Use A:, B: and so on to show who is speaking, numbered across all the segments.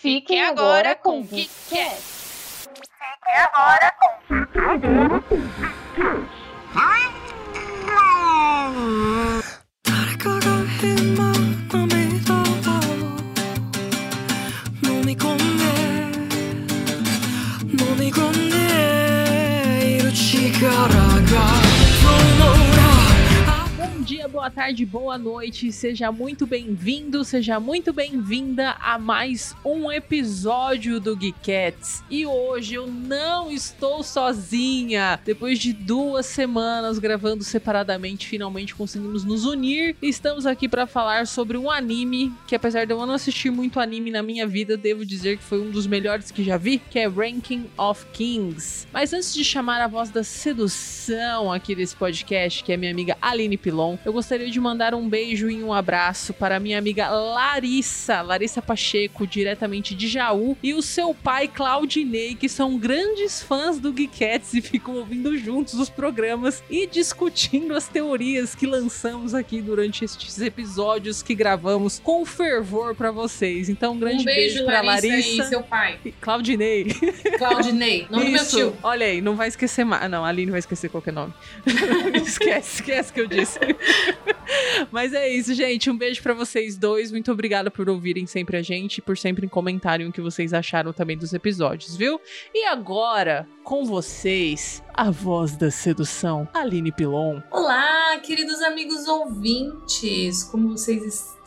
A: Fiquem agora com o Geekcast. Fiquem agora com o
B: dia, boa tarde, boa noite. Seja muito bem-vindo, seja muito bem-vinda a mais um episódio do Geekettes. E hoje eu não estou sozinha. Depois de duas semanas gravando separadamente, finalmente conseguimos nos unir. Estamos aqui para falar sobre um anime que, apesar de eu não assistir muito anime na minha vida, devo dizer que foi um dos melhores que já vi, que é Ranking of Kings. Mas antes de chamar a voz da sedução aqui desse podcast, que é minha amiga Aline Pilon, eu gostaria de mandar um beijo e um abraço para minha amiga Larissa, Larissa Pacheco, diretamente de Jaú, e o seu pai Claudinei, que são grandes fãs do Geekettes e ficam ouvindo juntos os programas e discutindo as teorias que lançamos aqui durante estes episódios que gravamos com fervor para vocês. Então, um grande
C: um beijo,
B: beijo para
C: Larissa,
B: Larissa
C: e seu pai.
B: Claudinei.
C: Claudinei, nome do meu
B: Isso,
C: tio.
B: olha aí, não vai esquecer mais. Ah, Não, a Aline vai esquecer qualquer nome. esquece, esquece que eu disse. Mas é isso, gente. Um beijo pra vocês dois. Muito obrigada por ouvirem sempre a gente e por sempre comentarem o que vocês acharam também dos episódios, viu? E agora, com vocês, a voz da sedução, Aline Pilon.
C: Olá, queridos amigos ouvintes, como vocês estão?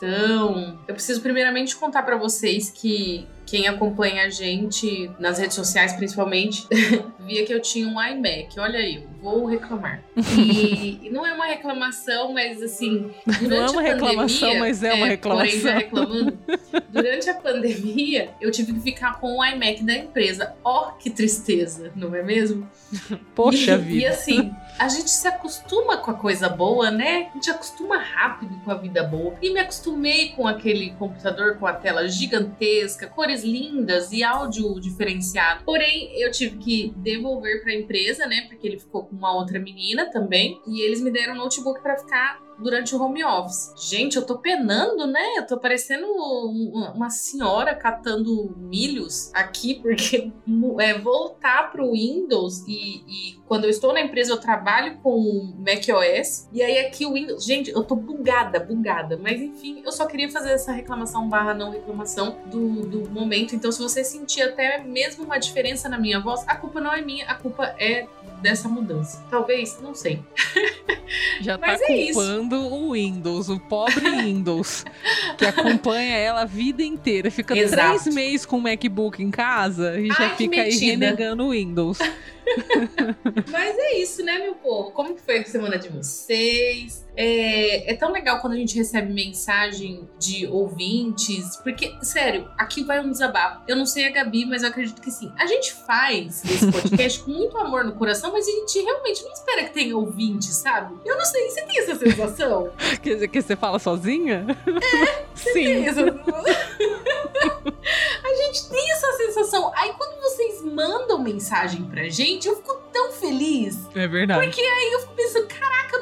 C: Eu preciso primeiramente contar pra vocês que quem acompanha a gente nas redes sociais, principalmente, via que eu tinha um iMac. Olha aí, vou reclamar. E, e não é uma reclamação, mas assim,
B: Não é uma
C: a
B: reclamação,
C: pandemia,
B: mas é uma reclamação.
C: Porém, já reclamando. Durante a pandemia, eu tive que ficar com o iMac da empresa. Ó, que tristeza, não é mesmo?
B: Poxa
C: e,
B: vida.
C: E assim, a gente se acostuma com a coisa boa, né? A gente acostuma rápido com a vida boa. E me acostumei com aquele computador com a tela gigantesca, cores lindas e áudio diferenciado. Porém, eu tive que devolver para a empresa, né? Porque ele ficou com uma outra menina também. E eles me deram um notebook para ficar durante o home office. Gente, eu tô penando, né? Eu tô parecendo um- uma senhora catando milhos aqui, porque é, voltar pro Windows e, e quando eu estou na empresa eu trabalho com macOS e aí aqui o Windows, gente, eu tô bugada, bugada, mas enfim, eu só queria fazer essa reclamação barra não reclamação do, do momento, então se você sentir até mesmo uma diferença na minha voz, a culpa não é minha, a culpa é dessa mudança. Talvez, não sei.
B: Já tá
C: Mas é isso.
B: Culpando o Windows, o pobre Windows, que acompanha ela a vida inteira. Fica
C: Exato.
B: três meses com o MacBook em casa e já
C: Ai, que
B: fica aí renegando o Windows.
C: Mas é isso, né, meu povo? Como que foi a semana de vocês? É, é tão legal quando a gente recebe mensagem de ouvintes, porque, sério, aqui vai um desabafo. Eu não sei a Gabi, mas eu acredito que sim. A gente faz esse podcast com muito amor no coração, mas a gente realmente não espera que tenha ouvintes, sabe? Eu não sei, você tem essa sensação?
B: Quer dizer que você fala sozinha? É, Sim.
C: Essa- a gente tem essa sensação. Aí quando vocês mandam mensagem pra gente, eu fico tão feliz.
B: É verdade.
C: Porque aí eu fico pensando, caraca,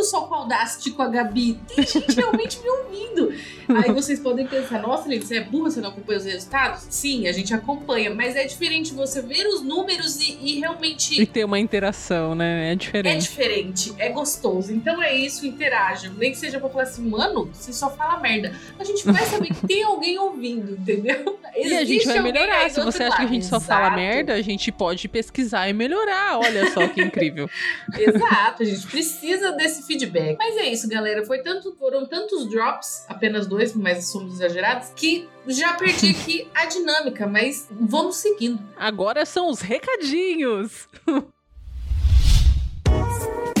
C: falando só com a Audacity, com a Gabi. Tem gente realmente me ouvindo. Aí vocês podem pensar, nossa, Lili, você é burra, você não acompanha os resultados? Sim, a gente acompanha, mas é diferente você ver os números e, e realmente
B: E ter uma interação, né? É
C: é
B: diferente.
C: diferente, é gostoso. Então é isso, interajam. Nem que seja pra falar assim, mano, você só fala merda. A gente vai saber que tem alguém ouvindo, entendeu?
B: E a gente
C: Existe
B: vai melhorar. Se você acha que a
C: lado.
B: gente só fala
C: Exato.
B: merda, a gente pode pesquisar e melhorar. Olha só que incrível.
C: Exato, a gente precisa desse feedback. Mas é isso, galera. Foi tanto, foram tantos drops, apenas dois, mas somos exagerados, que já perdi aqui a dinâmica, mas vamos seguindo.
B: Agora são os recadinhos.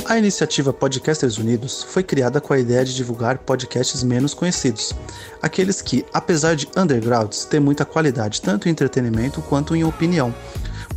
D: A iniciativa Podcasters Unidos foi criada com a ideia de divulgar podcasts menos conhecidos, aqueles que, apesar de undergrounds, têm muita qualidade tanto em entretenimento quanto em opinião.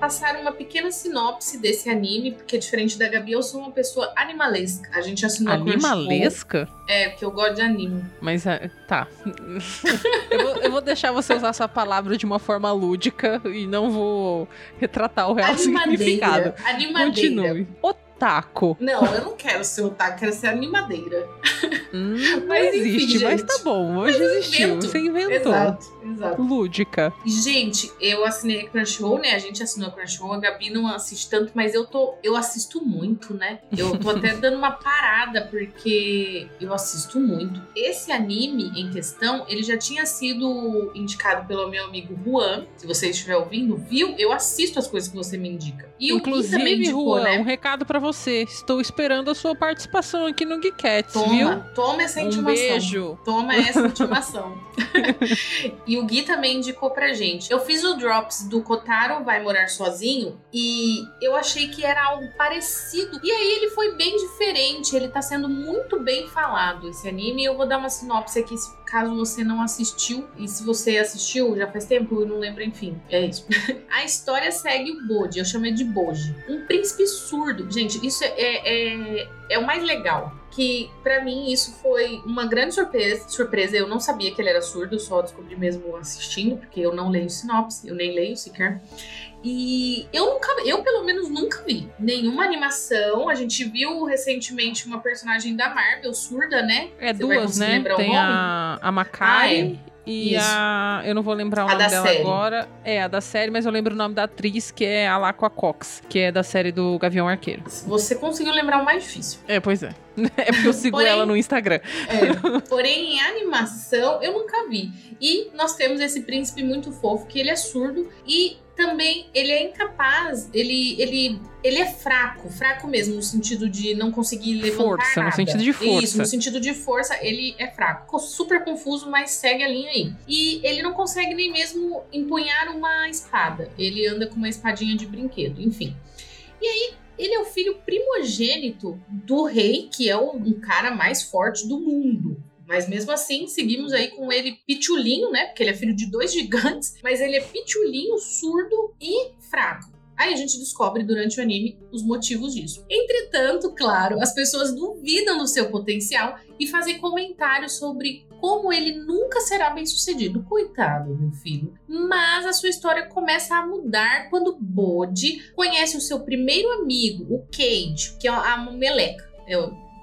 C: Passar uma pequena sinopse desse anime, porque diferente da Gabi, eu sou uma pessoa animalesca. A gente assinou
B: Animalesca?
C: É, porque eu gosto de anime.
B: Mas é, tá. eu, vou, eu, vou, deixar você usar essa palavra de uma forma lúdica e não vou retratar o real
C: animadeira,
B: significado.
C: Animadeira.
B: Continue otaku.
C: Não, eu não quero ser otaku, quero ser animadeira.
B: Hum, mas existe, enfim, mas tá bom. Hoje existiu. Você inventou.
C: Exato, exato.
B: Lúdica.
C: Gente, eu assinei a Crunchyroll, né? A gente assinou a Crunchyroll, a Gabi não assiste tanto, mas eu tô. Eu assisto muito, né? Eu tô até dando uma parada, porque eu assisto muito. Esse anime em questão, ele já tinha sido indicado pelo meu amigo Juan. Se você estiver ouvindo, viu? Eu assisto as coisas que você me indica.
B: E Inclusive, o também indicou, Juan, né? um recado para você. Estou esperando a sua participação aqui no Geekets,
C: toma,
B: viu?
C: Toma essa intimação.
B: Um beijo.
C: Toma essa intimação. e o Gui também indicou pra gente. Eu fiz o Drops do Kotaro Vai Morar Sozinho e eu achei que era algo parecido. E aí ele foi bem diferente. Ele tá sendo muito bem falado, esse anime. Eu vou dar uma sinopse aqui caso você não assistiu. E se você assistiu, já faz tempo, eu não lembro, enfim. É isso. a história segue o Boji, eu chamei de Boji. Um príncipe surdo. Gente, isso é, é, é o mais legal que para mim isso foi uma grande surpresa, surpresa. Eu não sabia que ele era surdo, só descobri mesmo assistindo, porque eu não leio sinopse, eu nem leio sequer. E eu nunca, eu pelo menos nunca vi nenhuma animação. A gente viu recentemente uma personagem da Marvel surda, né?
B: É Você duas, né? Tem a, a Makai. Ah, é. E Isso. a. Eu não vou lembrar o a nome dela série. agora. É, a da série, mas eu lembro o nome da atriz, que é a Laqua Cox, que é da série do Gavião Arqueiro.
C: Você conseguiu lembrar o mais difícil.
B: É, pois é. É porque eu sigo Porém, ela no Instagram.
C: É. Porém, em animação, eu nunca vi. E nós temos esse príncipe muito fofo, que ele é surdo e também ele é incapaz, ele, ele, ele é fraco, fraco mesmo, no sentido de não conseguir levantar
B: Força,
C: nada.
B: no sentido de força.
C: Isso, no sentido de força, ele é fraco. Ficou super confuso, mas segue a linha aí. E ele não consegue nem mesmo empunhar uma espada. Ele anda com uma espadinha de brinquedo, enfim. E aí, ele é o filho primogênito do rei, que é um cara mais forte do mundo. Mas mesmo assim, seguimos aí com ele pitulinho, né? Porque ele é filho de dois gigantes, mas ele é pitulinho, surdo e fraco. Aí a gente descobre durante o anime os motivos disso. Entretanto, claro, as pessoas duvidam do seu potencial e fazem comentários sobre como ele nunca será bem sucedido. Coitado, meu filho. Mas a sua história começa a mudar quando Bode conhece o seu primeiro amigo, o Cage, que é a meleca. É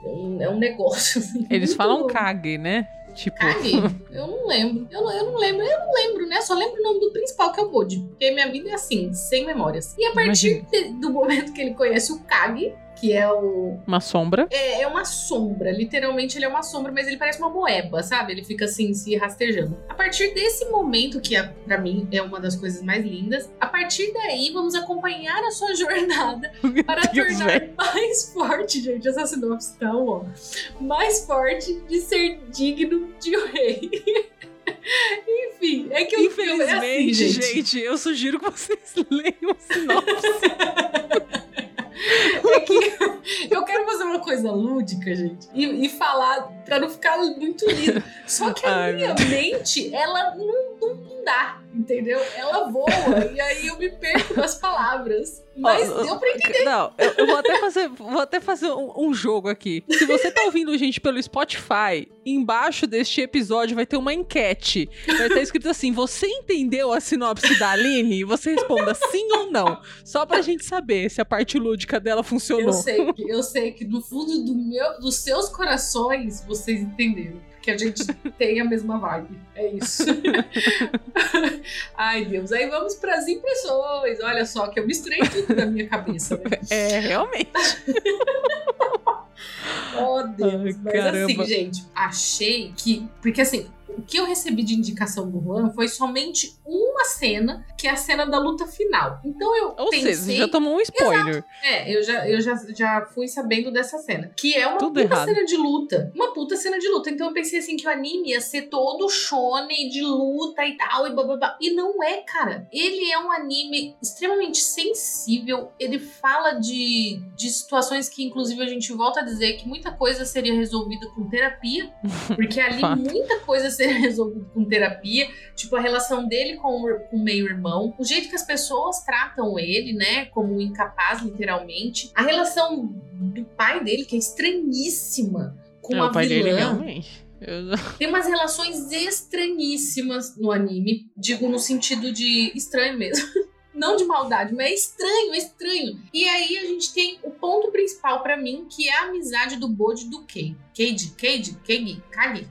C: é um, é um negócio. Assim,
B: Eles falam Kage, né?
C: Tipo... Kage? Eu não lembro. Eu não, eu não lembro. Eu não lembro, né? Só lembro o nome do principal, que é o Bode. Porque minha vida é assim, sem memórias. E a partir de, do momento que ele conhece o Kage, que é o.
B: Uma sombra?
C: É, é uma sombra. Literalmente ele é uma sombra, mas ele parece uma moeba, sabe? Ele fica assim, se rastejando. A partir desse momento, que é, para mim é uma das coisas mais lindas, a partir daí vamos acompanhar a sua jornada para Deus tornar mais forte, gente. Essa sinopse tá, ó. Mais forte de ser digno de um rei. Enfim, é que o
B: Infelizmente,
C: filme é assim, gente.
B: gente, eu sugiro que vocês leiam sinopse.
C: É que eu quero fazer uma coisa lúdica, gente, e, e falar pra não ficar muito lindo. Só que a Ai, minha mente, ela não, não, não dá, entendeu? Ela voa e aí eu me perco nas palavras. Mas oh, deu pra entender.
B: Não, eu, eu, vou até fazer, vou até fazer um, um, jogo aqui. Se você tá ouvindo a gente pelo Spotify, embaixo deste episódio vai ter uma enquete. Vai estar escrito assim: você entendeu a sinopse da Aline? Você responda sim ou não. Só pra gente saber se a parte lúdica dela funcionou. Eu
C: sei, eu sei que no fundo do meu, dos seus corações vocês entenderam que a gente tem a mesma vibe. É isso. Ai, Deus. Aí vamos para as impressões. Olha só, que eu misturei tudo na minha cabeça. Né?
B: É, realmente.
C: oh, Deus. Ai, Mas caramba. assim, gente, achei que. Porque assim, o que eu recebi de indicação do Juan foi somente uma cena, que é a cena da luta final. Então eu
B: Ou
C: pensei...
B: seja, já tomou um spoiler.
C: Exato. É, eu, já, eu já, já fui sabendo dessa cena. Que é uma Tudo puta errado. cena de luta. Uma puta cena de luta. Então eu pensei assim que o anime ia ser todo shonen de luta e tal, e blá. E não é, cara. Ele é um anime extremamente sensível. Ele fala de, de situações que, inclusive, a gente volta a dizer que muita coisa seria resolvida com terapia. Porque ali muita coisa ser resolvido com terapia. Tipo, a relação dele com o, meio-irmão, o jeito que as pessoas tratam ele, né? Como um incapaz, literalmente. A relação do pai dele, que é estranhíssima, com
B: É,
C: a
B: o pai
C: vilã.
B: dele realmente.
C: Tem umas relações estranhíssimas no anime. Digo no sentido de estranho mesmo. Não de maldade, mas é estranho, é estranho. E aí a gente tem o ponto principal pra mim, que é a amizade do Bode do Kei. Keiji, Keiji, Keigi, Kagi,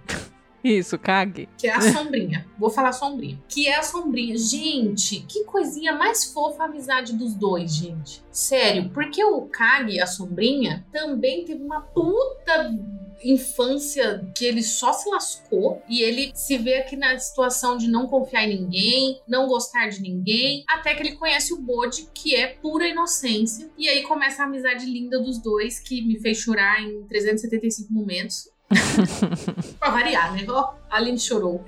B: Isso, cague.
C: que é a sombrinha. Vou falar sombrinha. Que é a sombrinha. Gente, que coisinha mais fofa a amizade dos dois, gente. Sério, porque o Kagi, a sombrinha, também teve uma puta infância que ele só se lascou e ele se vê aqui na situação de não confiar em ninguém, não gostar de ninguém, até que ele conhece o Bode, que é pura inocência. E aí começa a amizade linda dos dois, que me fez chorar em 375 momentos. Pra variar, né? Ó, a Aline chorou.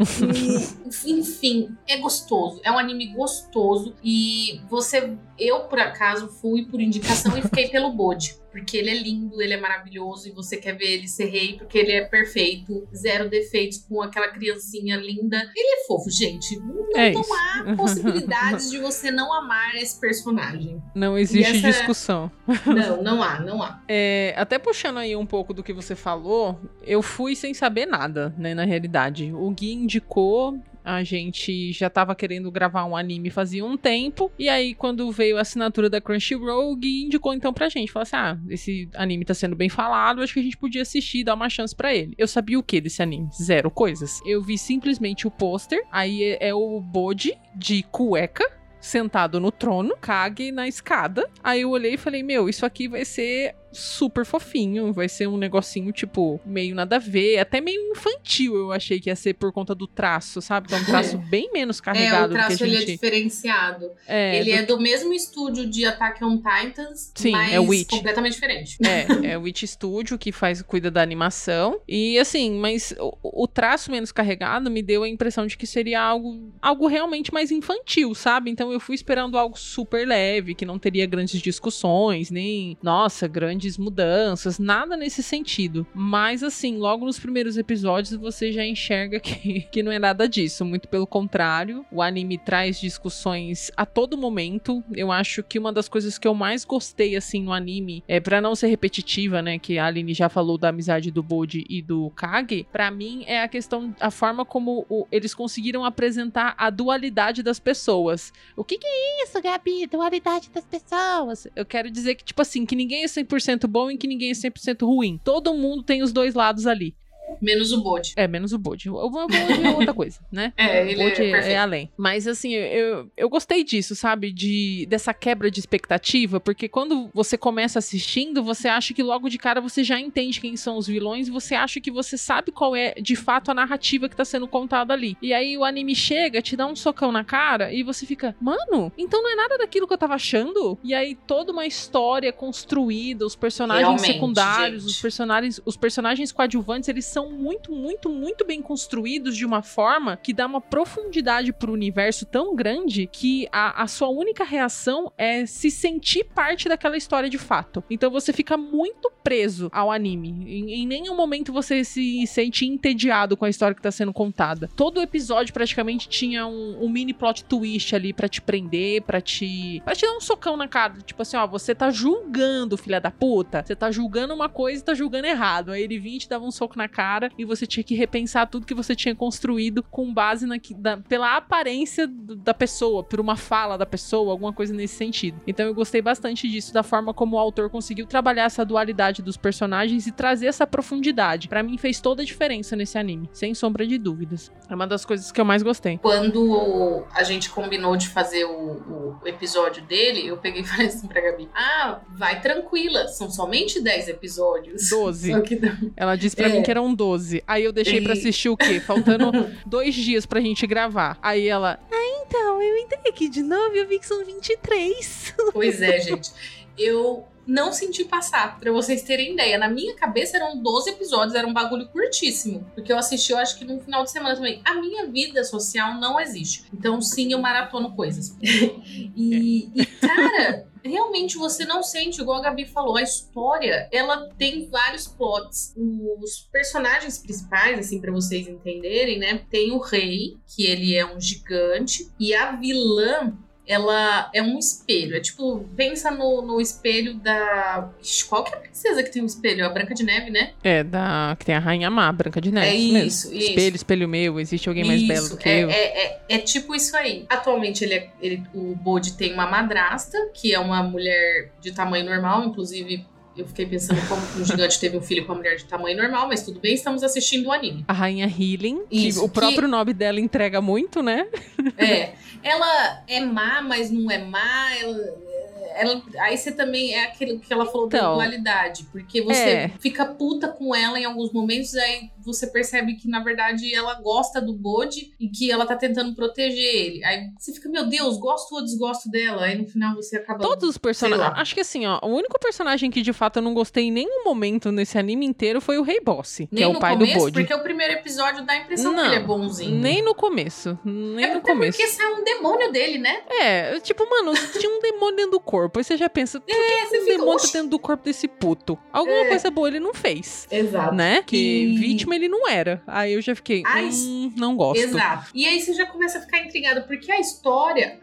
C: E, enfim, é gostoso. É um anime gostoso. E você, eu por acaso, fui por indicação e fiquei pelo Bode. Porque ele é lindo, ele é maravilhoso e você quer ver ele ser rei porque ele é perfeito, zero defeitos, com aquela criancinha linda. Ele é fofo, gente. Não,
B: É
C: não há possibilidades de você não amar esse personagem.
B: Não existe
C: essa-
B: discussão.
C: Não, não há, não há.
B: É, até puxando aí um pouco do que você falou, eu fui sem saber nada, né, na realidade. O Gui indicou, a gente já tava querendo gravar um anime fazia um tempo, e aí quando veio a assinatura da Crunchyroll, o Gui indicou então pra gente, falou assim, ah, esse anime tá sendo bem falado, acho que a gente podia assistir e dar uma chance pra ele. Eu sabia o que desse anime? Zero coisas. Eu vi simplesmente o pôster, aí é, é o Bode de cueca, sentado no trono, Kage na escada. Aí eu olhei e falei: Meu, isso aqui vai ser super fofinho. Vai ser um negocinho, tipo, meio nada a ver. Até meio infantil, eu achei que ia ser por conta do traço, sabe? Que é um traço bem menos
C: É, o
B: carregado do que a
C: traço ele é
B: gente.
C: diferenciado.
B: É,
C: ele
B: do-
C: é do mesmo estúdio de Attack on Titans,
B: Sim,
C: mas
B: é o Witch.
C: completamente diferente.
B: É, é o Witch Studio que faz, cuida da animação. E assim, mas o, o traço menos carregado me deu a impressão de que seria algo, algo realmente mais infantil, sabe? Então eu fui esperando algo super leve, que não teria grandes discussões, nem, nossa, grandes mudanças, nada nesse sentido. Mas assim, logo nos primeiros episódios você já enxerga que, que não é nada disso. Muito pelo contrário, o anime traz discussões a todo momento. Eu acho que uma das coisas que eu mais gostei, assim, no anime, é para não ser repetitiva, né? Que a Aline já falou da amizade do Bode e do Kage. Pra mim, é a questão, a forma como o- eles conseguiram apresentar a dualidade das pessoas. O que, que é isso, Gabi? Dualidade das pessoas. Eu quero dizer que, tipo assim, que ninguém é 100% bom e que ninguém é 100% ruim. Todo mundo tem os dois lados ali.
C: Menos o Bode.
B: É, menos o Bode. O Bode é outra coisa, né?
C: É,
B: O
C: ele é
B: Bode é,
C: perfeito.
B: além. Mas assim, eu, eu gostei disso, sabe? De, dessa quebra de expectativa, porque quando você começa assistindo, você acha que logo de cara você já entende quem são os vilões você acha que você sabe qual é de fato a narrativa que tá sendo contada ali. E aí o anime chega, te dá um socão na cara e você fica, mano, então não é nada daquilo que eu tava achando? E aí toda uma história construída, os personagens
C: Realmente,
B: secundários,
C: gente.
B: os personagens, os personagens coadjuvantes, eles são muito, muito, muito bem construídos de uma forma que dá uma profundidade pro universo tão grande que a, a sua única reação é se sentir parte daquela história de fato. Então você fica muito preso ao anime. Em, em nenhum momento você se sente entediado com a história que tá sendo contada. Todo episódio praticamente tinha um, um mini plot twist ali pra te prender, pra te. pra te dar um socão na cara. Tipo assim, ó, você tá julgando, filha da puta. Você tá julgando uma coisa e tá julgando errado. Aí ele vinha e te dava um soco na cara e você tinha que repensar tudo que você tinha construído com base na, da- pela aparência do- da pessoa, por uma fala da pessoa, alguma coisa nesse sentido. Então eu gostei bastante disso, da forma como o autor conseguiu trabalhar essa dualidade dos personagens e trazer essa profundidade. Pra mim fez toda a diferença nesse anime, sem sombra de dúvidas. É uma das coisas que eu mais gostei.
C: Quando a gente combinou de fazer o, o episódio dele, eu peguei e falei assim pra Gabi: Ah, vai tranquila, são somente 10 episódios.
B: 12.
C: Só que
B: Ela disse pra
C: É.
B: mim que eram 12. Aí eu deixei pra assistir o quê? Faltando dois dias pra gente gravar. Aí ela, ah, então, eu entrei aqui de novo e eu vi que são 23.
C: Pois é, gente. Eu não senti passar, pra vocês terem ideia. Na minha cabeça eram 12 episódios, era um bagulho curtíssimo. Porque eu assisti, eu acho que num final de semana também. A minha vida social não existe. Então, sim, eu maratono coisas. e, e, cara. realmente você não sente, igual a Gabi falou, a história, ela tem vários plots. Os personagens principais, assim, para vocês entenderem, né? Tem o rei, que ele é um gigante, e a vilã, ela é um espelho. É tipo, pensa no, no espelho da. Qual que é a princesa que tem um espelho? A Branca de Neve, né?
B: É, da. Que tem a Rainha Má, Branca de Neve.
C: É isso,
B: mesmo.
C: isso.
B: Espelho, espelho meu, existe alguém mais
C: Isso,
B: belo do que
C: é,
B: eu.
C: É, é, é tipo isso aí. Atualmente, ele, é- ele, o Bode tem uma madrasta, que é uma mulher de tamanho normal, inclusive. Eu fiquei pensando como que um gigante teve um filho com uma mulher de tamanho normal, mas tudo bem, estamos assistindo o anime.
B: A Rainha Healing, que
C: Isso,
B: o próprio nome dela entrega muito, né?
C: É. Ela é má, mas não é má. Ela, ela- aí você também é aquilo que ela falou da
B: Então.
C: dualidade. Porque você
B: É.
C: fica puta com ela em alguns momentos, aí você percebe que, na verdade, ela gosta do Bode e que ela tá tentando proteger ele. Aí você fica, meu Deus, gosto ou desgosto dela? Aí no final você acaba.
B: Todos os personagens. Acho que assim, ó, o único personagem que de fato eu não gostei em nenhum momento nesse anime inteiro foi o Rei Boss, que
C: Nem
B: é o pai
C: começo,
B: do Bode.
C: porque o primeiro episódio dá a impressão
B: Não,
C: que ele é bonzinho.
B: Nem no começo. Nem
C: é
B: no começo.
C: porque sai um demônio dele, né?
B: É, tipo, mano, tinha um demônio dentro do corpo. Aí você já pensa, por que
C: É, você
B: um
C: fica,
B: demônio tá dentro do corpo desse puto? Alguma
C: É.
B: coisa boa ele não fez.
C: Exato.
B: Né? Que
C: E-
B: vítima ele não era. Aí eu já fiquei,
C: Ai,
B: hum, não gosto.
C: Exato. E aí você já começa a ficar intrigado, porque a história,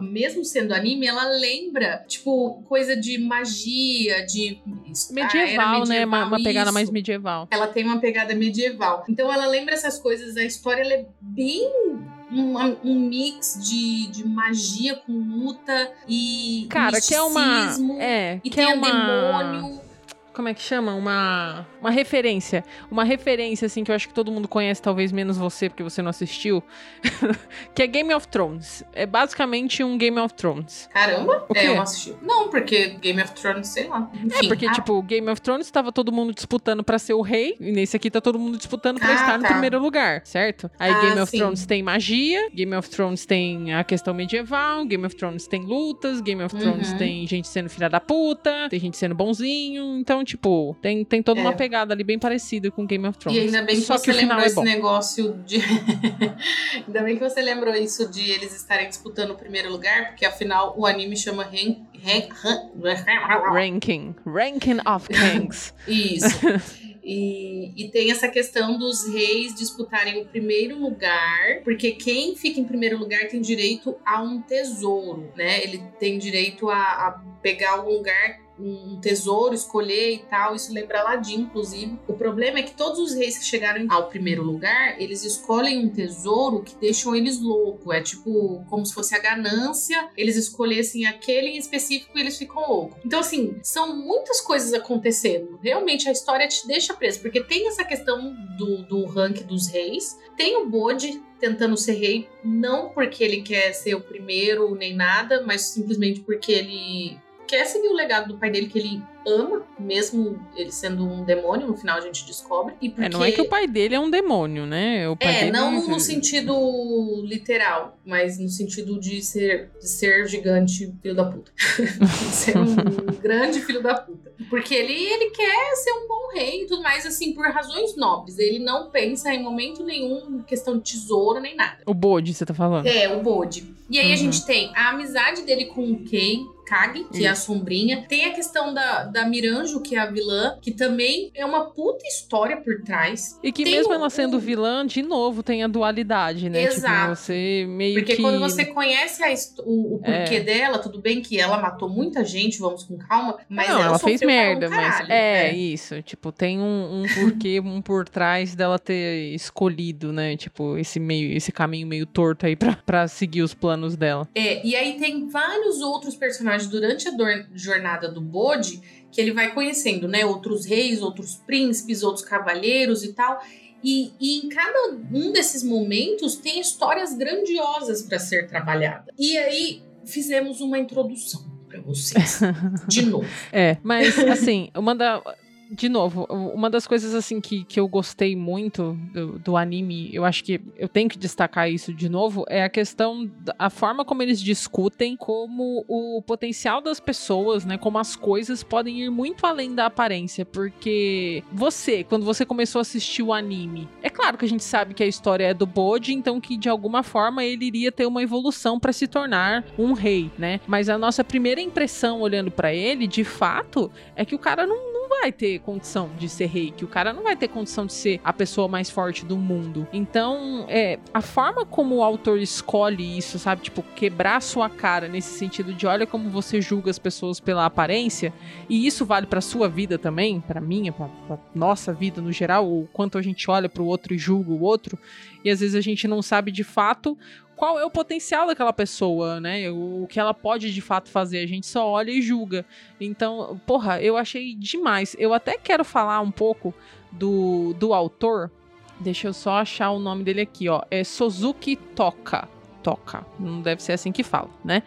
C: mesmo sendo anime, ela lembra, tipo, coisa de magia, de. era
B: Medieval, né? Uma, uma pegada mais medieval.
C: Ela tem uma pegada medieval. Então ela lembra essas coisas, a história ela é bem. uma- um mix de, de magia com luta e
B: Cara, que é uma. É,
C: e
B: que
C: tem
B: é
C: um
B: uma.
C: demônio.
B: Como é que chama? Uma. Uma referência. Uma referência, assim, que eu acho que todo mundo conhece, talvez menos você, porque você não assistiu. que é Game of Thrones. É basicamente um Game of Thrones.
C: Caramba!
B: O
C: É,
B: quê?
C: eu não assisti. Não, porque Game of Thrones, sei lá. Enfim,
B: É, porque,
C: ah,
B: tipo, Game of Thrones tava todo mundo disputando pra ser o rei, e nesse aqui tá todo mundo disputando pra
C: Ah,
B: estar no
C: tá.
B: primeiro lugar, certo? Aí
C: Ah,
B: Game of
C: sim.
B: Thrones tem magia, Game of Thrones tem a questão medieval, Game of Thrones tem lutas, Game of Thrones
C: Uhum.
B: tem gente sendo filha da puta, tem gente sendo bonzinho, então, tipo, tem, tem toda
C: É.
B: uma pegada ali bem parecida com Game of Thrones.
C: E ainda bem que
B: Só
C: você
B: que o
C: lembrou
B: é
C: esse negócio de. ainda bem que você lembrou isso de eles estarem disputando o primeiro lugar, porque afinal o anime chama Ren... Ren...
B: Ranking. Ranking of Kings.
C: Isso. E, e tem essa questão dos reis disputarem o primeiro lugar, porque quem fica em primeiro lugar tem direito a um tesouro, né? Ele tem direito a, a pegar algum lugar, um tesouro, escolher e tal. Isso lembra Aladdin, inclusive. O problema é que todos os reis que chegaram ao primeiro lugar, eles escolhem um tesouro que deixam eles loucos. É tipo como se fosse a ganância, eles escolhessem aquele em específico e eles ficam loucos. Então, assim, são muitas coisas acontecendo. Realmente a história te deixa preso, porque tem essa questão do, do rank dos reis, tem o Bode tentando ser rei, não porque ele quer ser o primeiro nem nada, mas simplesmente porque ele quer seguir o legado do pai dele que ele ama, mesmo ele sendo um demônio, no final a gente descobre. E porque...
B: É, não é que o pai dele é um demônio, né? O pai
C: É,
B: dele
C: não no sentido literal, mas no sentido de ser, de ser gigante filho da puta. ser um grande filho da puta. Porque ele, ele quer ser um bom rei e tudo mais, assim, por razões nobres. Ele não pensa em momento nenhum em questão de tesouro nem nada.
B: O Bode, você tá falando?
C: É, o Bode. E aí a
B: Uhum.
C: gente tem a amizade dele com o Kei, Kage, que é a sombrinha. Tem a questão da, da Miranjo, que é a vilã, que também é uma puta história por trás.
B: E que
C: Tem
B: mesmo
C: o-
B: ela sendo vilã, de novo, tem a dualidade, né?
C: Exato.
B: Tipo, você meio
C: Porque
B: que...
C: quando você conhece a o, o porquê
B: É.
C: dela, tudo bem que ela matou muita gente, vamos com calma, mas
B: não,
C: ela,
B: ela fez
C: pra um
B: merda, mas
C: caralho,
B: é, isso. Tipo, tem um, um porquê, um por trás dela ter escolhido, né? Tipo, esse meio, esse caminho meio torto aí pra, pra seguir os planos dela.
C: É, e aí tem vários outros personagens durante a dor- jornada do Bode que ele vai conhecendo, né? Outros reis, outros príncipes, outros cavalheiros e tal. E, e em cada um desses momentos tem histórias grandiosas para ser trabalhada. E aí fizemos uma introdução para vocês. De novo.
B: É, mas assim, uma da. De novo, uma das coisas assim que, que eu gostei muito do, do anime, eu acho que eu tenho que destacar isso de novo, é a questão, a forma como eles discutem como o potencial das pessoas, né? Como as coisas podem ir muito além da aparência. Porque você, quando você começou a assistir o anime, é claro que a gente sabe que a história é do Bode, então que de alguma forma ele iria ter uma evolução para se tornar um rei, né? Mas a nossa primeira impressão olhando para ele, de fato, é que o cara não vai ter condição de ser rei, que o cara não vai ter condição de ser a pessoa mais forte do mundo. Então, é, a forma como o autor escolhe isso, sabe? Tipo, quebrar sua cara nesse sentido de olha como você julga as pessoas pela aparência, e isso vale para sua vida também, para minha, para nossa vida no geral, o quanto a gente olha para o outro e julga o outro, e às vezes a gente não sabe de fato qual é o potencial daquela pessoa, né? O que ela pode de fato fazer. A gente só olha e julga. Então, porra, eu achei demais. Eu até quero falar um pouco do, do autor. Deixa eu só achar o nome dele aqui, ó. É Suzuki Toka. Toka. Não deve ser assim que fala, né?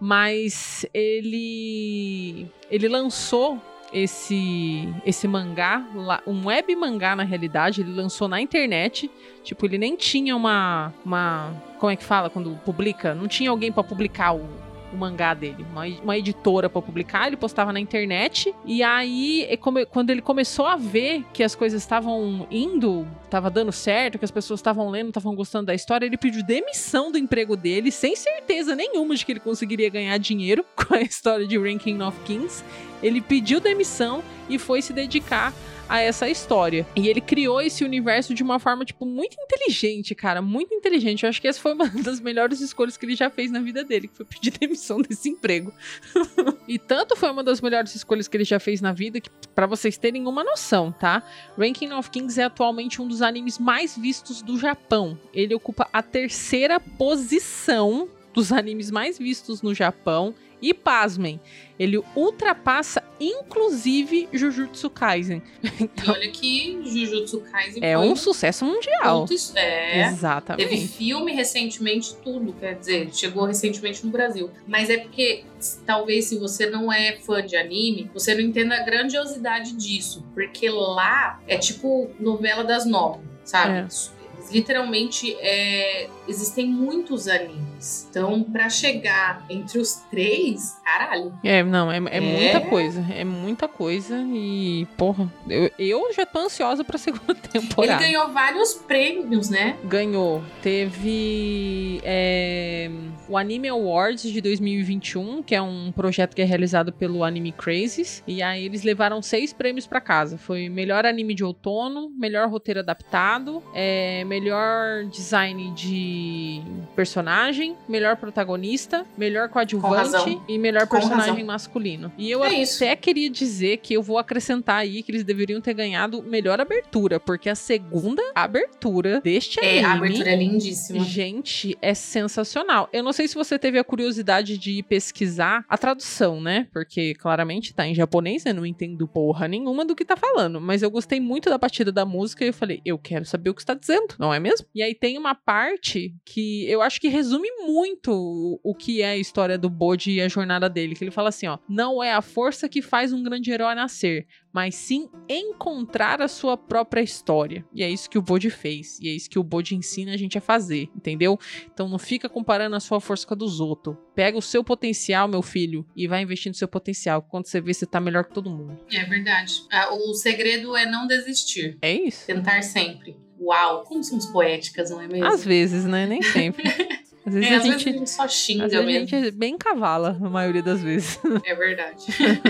B: Mas ele ele lançou esse esse mangá, um web mangá na realidade, ele lançou na internet. Tipo, ele nem tinha uma uma como é que fala quando publica? Não tinha alguém para publicar o o mangá dele, uma, uma editora para publicar, ele postava na internet. E aí, quando ele começou a ver que as coisas estavam indo, estava dando certo, que as pessoas estavam lendo, estavam gostando da história, ele pediu demissão do emprego dele, sem certeza nenhuma de que ele conseguiria ganhar dinheiro com a história de Ranking of Kings. Ele pediu demissão e foi se dedicar a essa história. E ele criou esse universo de uma forma, tipo, muito inteligente, cara. Muito inteligente. Eu acho que essa foi uma das melhores escolhas que ele já fez na vida dele, que foi pedir demissão desse emprego. e tanto foi uma das melhores escolhas que ele já fez na vida, que para vocês terem uma noção, tá? Ranking of Kings é atualmente um dos animes mais vistos do Japão. Ele ocupa a terceira posição dos animes mais vistos no Japão. E pasmem, ele ultrapassa inclusive Jujutsu Kaisen.
C: Então, e olha que Jujutsu Kaisen
B: é um sucesso mundial.
C: é,
B: Exatamente.
C: Teve filme recentemente, tudo, quer dizer, chegou recentemente no Brasil. Mas é porque talvez se você não é fã de anime, você não entenda a grandiosidade disso, porque lá é tipo novela das nove, sabe? É literalmente é, existem muitos animes. Então, para chegar entre os três, caralho.
B: É, não, é, é, é, muita coisa. É muita coisa. E, porra, eu, eu já tô ansiosa pra segunda temporada.
C: Ele ganhou vários prêmios, né?
B: Ganhou. Teve é, o Anime Awards de 2021, que é um projeto que é realizado pelo Anime Crazes. E aí eles levaram seis prêmios para casa. Foi melhor anime de outono, melhor roteiro adaptado, é, melhor design de personagem, melhor protagonista, melhor coadjuvante e melhor personagem masculino. E eu é até queria dizer que eu vou acrescentar aí que eles deveriam ter ganhado melhor abertura, porque a segunda abertura deste anime.
C: É, a abertura é lindíssima.
B: Gente, é sensacional. Eu não sei se você teve a curiosidade de pesquisar a tradução, né? Porque claramente tá em japonês, eu não entendo porra nenhuma do que tá falando. Mas eu gostei muito da batida da música e eu falei, eu quero saber o que está dizendo não é mesmo? E aí tem uma parte que eu acho que resume muito o que é a história do Bode e a jornada dele, que ele fala assim, ó, não é a força que faz um grande herói nascer, mas sim encontrar a sua própria história. E é isso que o Bode fez, e é isso que o Bode ensina a gente a fazer, entendeu? Então não fica comparando a sua força com a dos outros. Pega o seu potencial, meu filho, e vai investir no seu potencial. Quando você vê, você tá melhor que todo mundo.
C: É verdade. Ah, o segredo é não desistir.
B: É isso.
C: Tentar sempre. Uau, como somos poéticas, não é mesmo?
B: Às vezes, né? Nem sempre.
C: Às vezes, é, a, às gente, vezes a gente só xinga
B: às
C: vezes
B: mesmo. A gente é bem cavala, a maioria das vezes.
C: É verdade.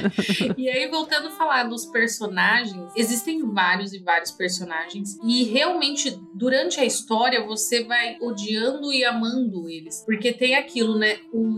C: e aí, voltando a falar dos personagens, existem vários e vários personagens. E realmente, durante a história, você vai odiando e amando eles. Porque tem aquilo, né? O,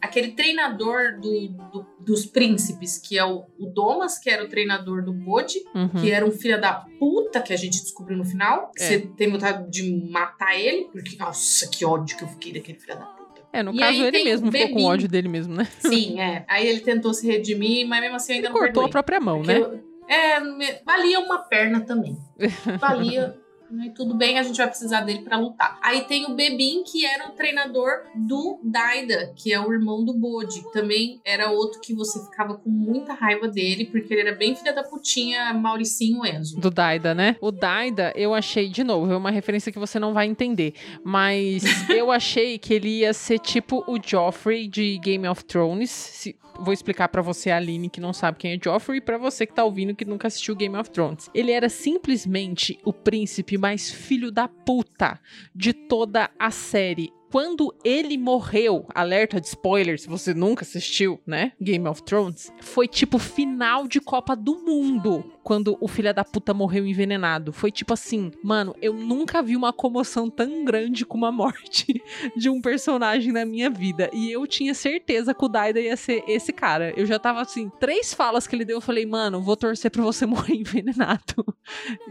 C: aquele treinador do, do dos príncipes, que é o, o, Domas, que era o treinador do Bode, uhum. que era um filho da puta que a gente descobriu no final. É. você tem vontade de matar ele, porque, nossa, que ódio que eu fiquei daquele filho da puta.
B: É, no e caso ele mesmo ficou com ódio dele mesmo, né?
C: Sim, é. Aí ele tentou se redimir, mas mesmo assim ainda
B: ele
C: não
B: cortou perdoei. a própria mão, né?
C: Eu, é, valia uma perna também. Valia né, tudo bem, a gente vai precisar dele para lutar. Aí tem o Bebin, que era o treinador do Daida, que é o irmão do Bode. Também era outro que você ficava com muita raiva dele, porque ele era bem filha da putinha Mauricinho Enzo.
B: Do Daida, né? O Daida, eu achei, de novo, é uma referência que você não vai entender, mas eu achei que ele ia ser tipo o Joffrey de Game of Thrones. Se, vou explicar para você, Aline, que não sabe quem é Joffrey, e pra você que tá ouvindo que nunca assistiu Game of Thrones. Ele era simplesmente o príncipe mais filho da puta de toda a série quando ele morreu, alerta de spoiler, se você nunca assistiu, né? Game of Thrones, foi tipo final de Copa do Mundo quando o filho da puta morreu envenenado. Foi tipo assim, mano, eu nunca vi uma comoção tão grande com uma morte de um personagem na minha vida. E eu tinha certeza que o Daida ia ser esse cara. Eu já tava assim, três falas que ele deu, eu falei, mano, vou torcer pra você morrer envenenado.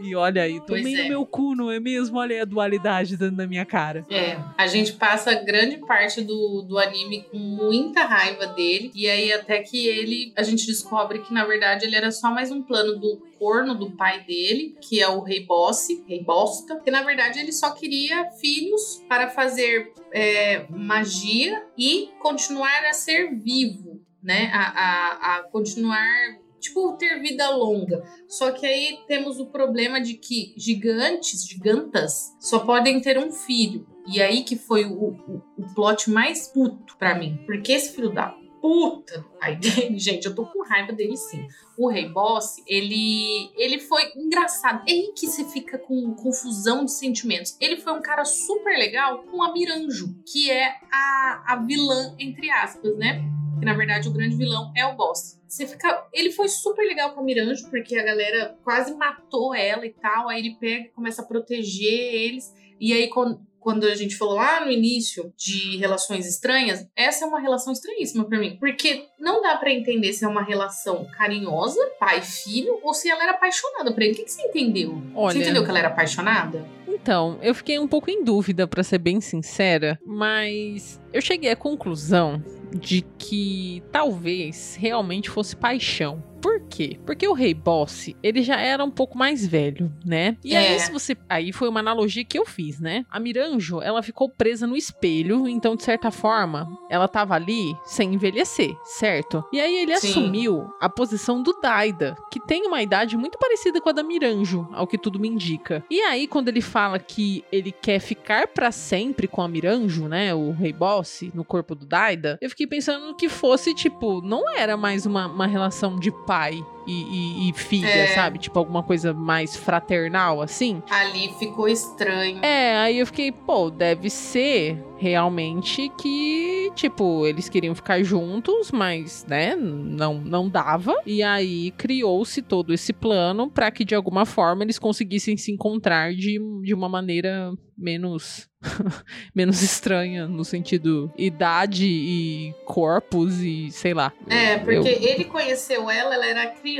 B: E olha aí, tomei é. no meu cu, não é mesmo? Olha aí a dualidade dando na minha cara.
C: É, a gente passa grande parte do, do anime com muita raiva dele. E aí, até que ele, a gente descobre que na verdade ele era só mais um plano do corno do pai dele, que é o Rei Bosse, Rei Bosta, que na verdade ele só queria filhos para fazer é, magia e continuar a ser vivo, né? A, a, a continuar tipo, ter vida longa. Só que aí temos o problema de que gigantes, gigantas, só podem ter um filho. E aí que foi o, o, o plot mais puto para mim. Porque esse filho da puta do pai dele, gente, eu tô com raiva dele sim. O Rei Boss, ele, ele foi engraçado. É aí que você fica com confusão de sentimentos. Ele foi um cara super legal com a Miranjo, que é a, a vilã, entre aspas, né? Que na verdade o grande vilão é o boss. Você fica. Ele foi super legal com a Miranjo, porque a galera quase matou ela e tal. Aí ele pega e começa a proteger eles. E aí, quando, quando a gente falou lá no início de relações estranhas, essa é uma relação estranhíssima para mim, porque não dá para entender se é uma relação carinhosa, pai filho, ou se ela era apaixonada por ele. O que, que você entendeu? Olha, você entendeu que ela era apaixonada?
B: Então, eu fiquei um pouco em dúvida, para ser bem sincera, mas eu cheguei à conclusão de que talvez realmente fosse paixão. Por quê? Porque o Rei Boss, ele já era um pouco mais velho, né? E é. aí, se você. Aí foi uma analogia que eu fiz, né? A Miranjo, ela ficou presa no espelho, então, de certa forma, ela tava ali sem envelhecer, certo? E aí ele Sim. assumiu a posição do Daida, que tem uma idade muito parecida com a da Miranjo, ao que tudo me indica. E aí, quando ele fala que ele quer ficar para sempre com a Miranjo, né? O Rei Boss, no corpo do Daida, eu fiquei pensando que fosse, tipo, não era mais uma, uma relação de pai e, e, e filha, é. sabe? Tipo, alguma coisa mais fraternal, assim.
C: Ali ficou estranho.
B: É, aí eu fiquei, pô, deve ser realmente que, tipo, eles queriam ficar juntos, mas, né, não, não dava. E aí criou-se todo esse plano para que, de alguma forma, eles conseguissem se encontrar de, de uma maneira menos menos estranha no sentido idade e corpos e sei lá.
C: É, porque eu... ele conheceu ela, ela era criança.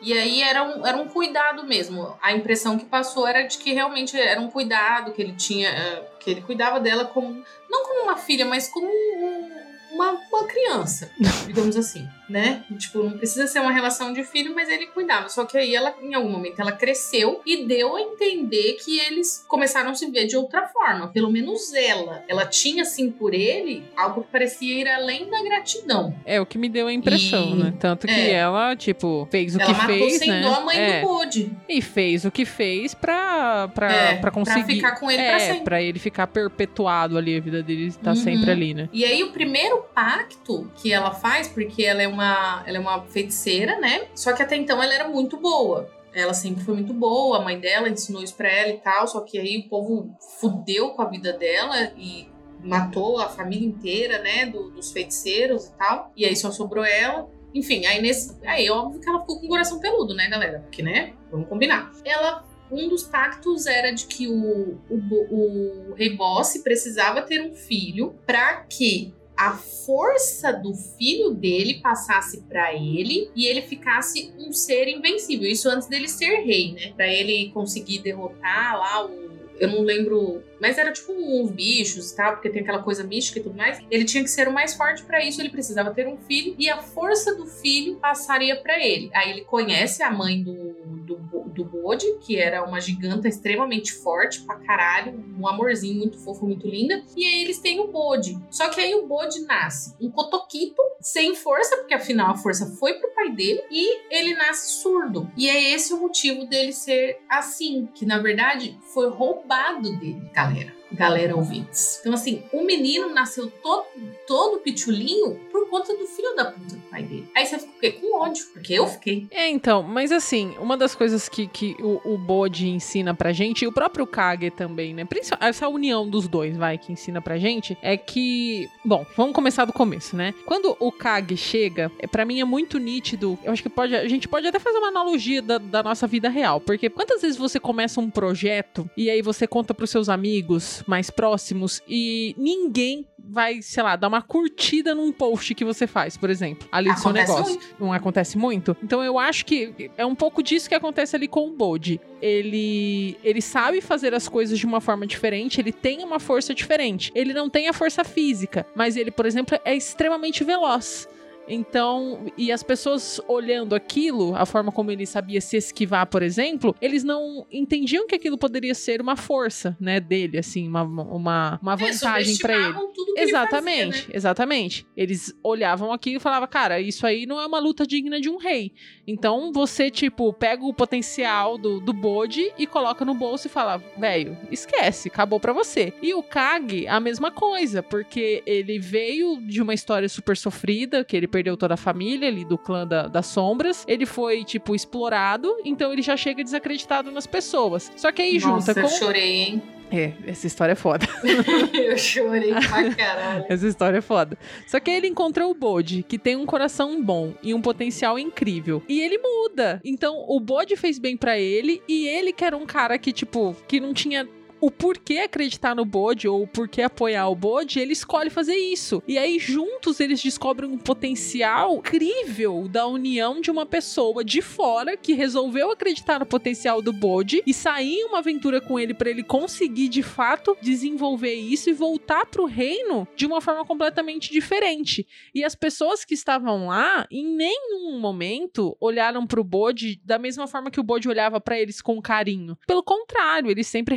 C: E aí era um, era um cuidado mesmo. A impressão que passou era de que realmente era um cuidado que ele tinha, eh, que ele cuidava dela como não como uma filha, mas como um, uma, uma criança, digamos assim, né? Tipo, não precisa ser uma relação de filho, mas ele cuidava. Só que aí ela, em algum momento, ela cresceu e deu a entender que eles começaram a se ver de outra forma. Pelo menos ela. Ela tinha, assim, por ele, algo que parecia ir além da gratidão.
B: É o que me deu a impressão, e... né? Tanto que é. ela, tipo, fez o ela que fez, sem né?
C: Dó a mãe
B: é.
C: do Bode.
B: E fez o que fez pra, pra, é, pra conseguir... Pra
C: ficar com ele
B: é,
C: pra sempre.
B: pra ele ficar perpetuado ali, a vida dele tá uhum. sempre ali, né?
C: E aí, o primeiro pacto que ela faz, porque ela é uma, ela é uma feiticeira, né? Só que até então ela era muito boa. Ela sempre foi muito boa, a mãe dela ensinou isso pra ela e tal, só que aí o povo fudeu com a vida dela e matou a família inteira, né, do, dos feiticeiros e tal. E aí só sobrou ela. Enfim, aí nesse. Aí óbvio que ela ficou com o coração peludo, né, galera? Porque, né? Vamos combinar. Ela um dos pactos era de que o, o, o rei Boss precisava ter um filho para que a força do filho dele passasse para ele e ele ficasse um ser invencível. Isso antes dele ser rei, né? Para ele conseguir derrotar lá o eu não lembro, mas era tipo uns bichos e tal, porque tem aquela coisa mística e tudo mais. Ele tinha que ser o mais forte para isso, ele precisava ter um filho e a força do filho passaria para ele. Aí ele conhece a mãe do, do do Bode, que era uma giganta extremamente forte pra caralho, um amorzinho muito fofo, muito linda. E aí eles têm o Bode. Só que aí o Bode nasce um cotoquito, sem força, porque afinal a força foi pro pai dele, e ele nasce surdo. E é esse o motivo dele ser assim, que na verdade foi roubado dele, galera galera ouvintes. Então, assim, o menino nasceu todo, todo pitulinho por conta do filho da puta do pai dele. Aí você fica o quê? Com ódio, porque eu fiquei.
B: É, então, mas assim, uma das coisas que, que o, o Bode ensina pra gente, e o próprio Kage também, né? Essa união dos dois, vai, que ensina pra gente, é que. Bom, vamos começar do começo, né? Quando o Kage chega, é, para mim é muito nítido. Eu acho que pode, a gente pode até fazer uma analogia da, da nossa vida real. Porque quantas vezes você começa um projeto e aí você conta pros seus amigos mais próximos e ninguém vai, sei lá, dar uma curtida num post que você faz, por exemplo, ali do seu negócio. Muito. Não acontece muito? Então eu acho que é um pouco disso que acontece ali com o Bode. Ele, ele sabe fazer as coisas de uma forma diferente, ele tem uma força diferente. Ele não tem a força física, mas ele, por exemplo, é extremamente veloz. Então, e as pessoas olhando aquilo, a forma como ele sabia se esquivar, por exemplo, eles não entendiam que aquilo poderia ser uma força, né, dele, assim, uma, uma, uma é, vantagem é, para ele. exatamente, ele fazia, né? exatamente. Eles olhavam aquilo e falavam, cara, isso aí não é uma luta digna de um rei. Então, você, tipo, pega o potencial do, do Bode e coloca no bolso e fala, velho, esquece, acabou para você. E o Kag, a mesma coisa, porque ele veio de uma história super sofrida, que ele perdeu toda a família ali do clã da, das sombras. Ele foi, tipo, explorado, então ele já chega desacreditado nas pessoas. Só que aí
C: Nossa,
B: junta com.
C: Eu chorei, hein?
B: É, essa história é foda.
C: eu chorei pra caralho.
B: Essa história é foda. Só que aí ele encontrou o Bode, que tem um coração bom e um potencial incrível. E ele muda. Então, o Bode fez bem para ele e ele que era um cara que, tipo, que não tinha o porquê acreditar no Bode ou o porquê apoiar o Bode, ele escolhe fazer isso. E aí, juntos, eles descobrem um potencial incrível da união de uma pessoa de fora que resolveu acreditar no potencial do Bode e sair em uma aventura com ele para ele conseguir de fato desenvolver isso e voltar pro reino de uma forma completamente diferente. E as pessoas que estavam lá, em nenhum momento olharam pro Bode da mesma forma que o Bode olhava para eles com carinho. Pelo contrário, eles sempre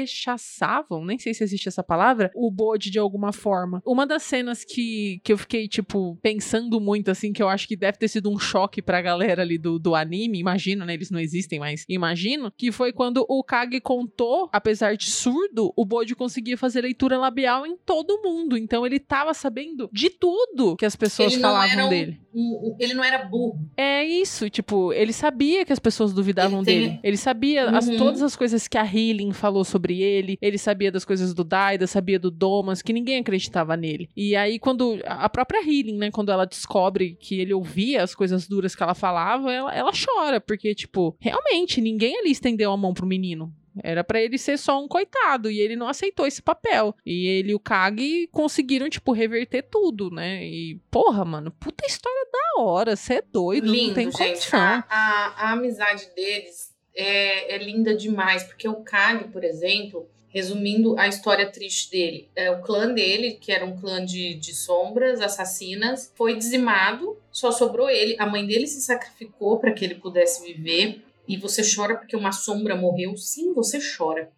B: rechaçavam, nem sei se existe essa palavra, o Bode de alguma forma. Uma das cenas que, que eu fiquei, tipo, pensando muito, assim, que eu acho que deve ter sido um choque pra galera ali do, do anime, imagino, né? Eles não existem, mas imagino, que foi quando o Kage contou, apesar de surdo, o Bode conseguia fazer leitura labial em todo mundo. Então ele tava sabendo de tudo que as pessoas falavam um, dele.
C: Um, ele não era burro.
B: É isso, tipo, ele sabia que as pessoas duvidavam ele tem... dele. Ele sabia uhum. as, todas as coisas que a Healing falou sobre sobre ele, ele sabia das coisas do Daida, sabia do Domas, que ninguém acreditava nele. E aí, quando a própria Healing, né, quando ela descobre que ele ouvia as coisas duras que ela falava, ela, ela chora, porque, tipo, realmente, ninguém ali estendeu a mão pro menino. Era para ele ser só um coitado e ele não aceitou esse papel. E ele e o Kag conseguiram, tipo, reverter tudo, né? E, porra, mano, puta história da hora. Você é doido, Lindo, não tem gente.
C: A, a, a amizade deles é, é linda demais, porque o Kag, por exemplo, resumindo a história triste dele, é, o clã dele, que era um clã de, de sombras, assassinas, foi dizimado, só sobrou ele. A mãe dele se sacrificou para que ele pudesse viver. E você chora porque uma sombra morreu? Sim, você chora.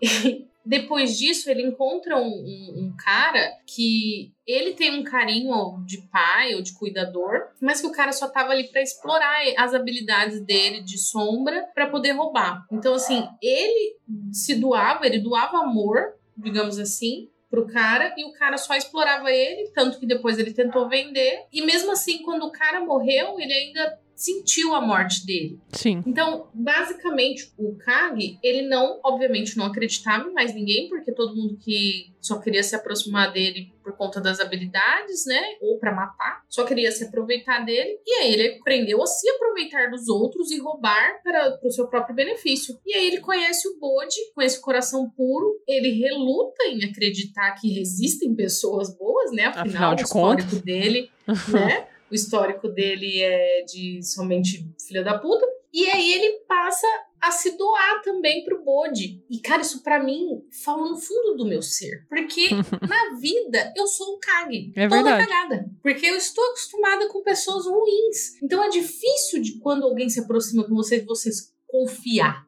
C: depois disso, ele encontra um, um, um, cara que ele tem um carinho de pai ou de cuidador, mas que o cara só tava ali para explorar as habilidades dele de sombra para poder roubar. Então, assim, ele se doava, ele doava amor, digamos assim, pro cara e o cara só explorava ele, tanto que depois ele tentou vender. E mesmo assim, quando o cara morreu, ele ainda sentiu a morte dele.
B: Sim.
C: Então, basicamente, o Kag, ele não, obviamente, não acreditava em mais ninguém, porque todo mundo que só queria se aproximar dele por conta das habilidades, né? Ou para matar, só queria se aproveitar dele. E aí ele aprendeu a se aproveitar dos outros e roubar para o seu próprio benefício. E aí ele conhece o Bode, com esse coração puro, ele reluta em acreditar que existem pessoas boas, né? Afinal, Afinal de o contas. dele, né? o histórico dele é de somente filha da puta. E aí ele passa a se doar também pro Bode. E, cara, isso para mim fala no fundo do meu ser. Porque na vida eu sou o Kage.
B: É toda verdade.
C: cagada. Porque eu estou acostumada com pessoas ruins. Então é difícil de quando alguém se aproxima com você, você confiar.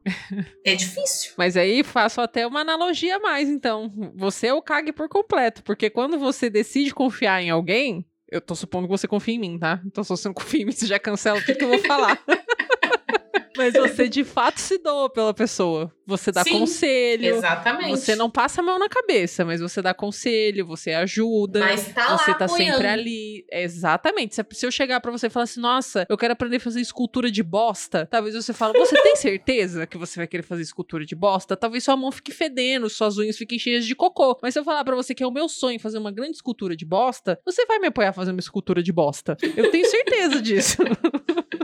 C: É difícil.
B: Mas aí faço até uma analogia a mais, então. Você é o cague por completo, porque quando você decide confiar em alguém, eu tô supondo que você confia em mim, tá? Então se você não confia em mim, você já cancela tudo que eu vou falar. Mas você de fato se doa pela pessoa. Você dá
C: Sim,
B: conselho.
C: Exatamente.
B: Você não passa a mão na cabeça, mas você dá conselho, você ajuda.
C: Mas tá
B: você
C: lá
B: tá
C: apoiando.
B: sempre ali. Exatamente. Se, se eu chegar pra você e falar assim, nossa, eu quero aprender a fazer escultura de bosta, talvez você fale, você tem certeza que você vai querer fazer escultura de bosta? Talvez sua mão fique fedendo, suas unhas fiquem cheias de cocô. Mas se eu falar pra você que é o meu sonho fazer uma grande escultura de bosta, você vai me apoiar a fazer uma escultura de bosta. Eu tenho certeza disso.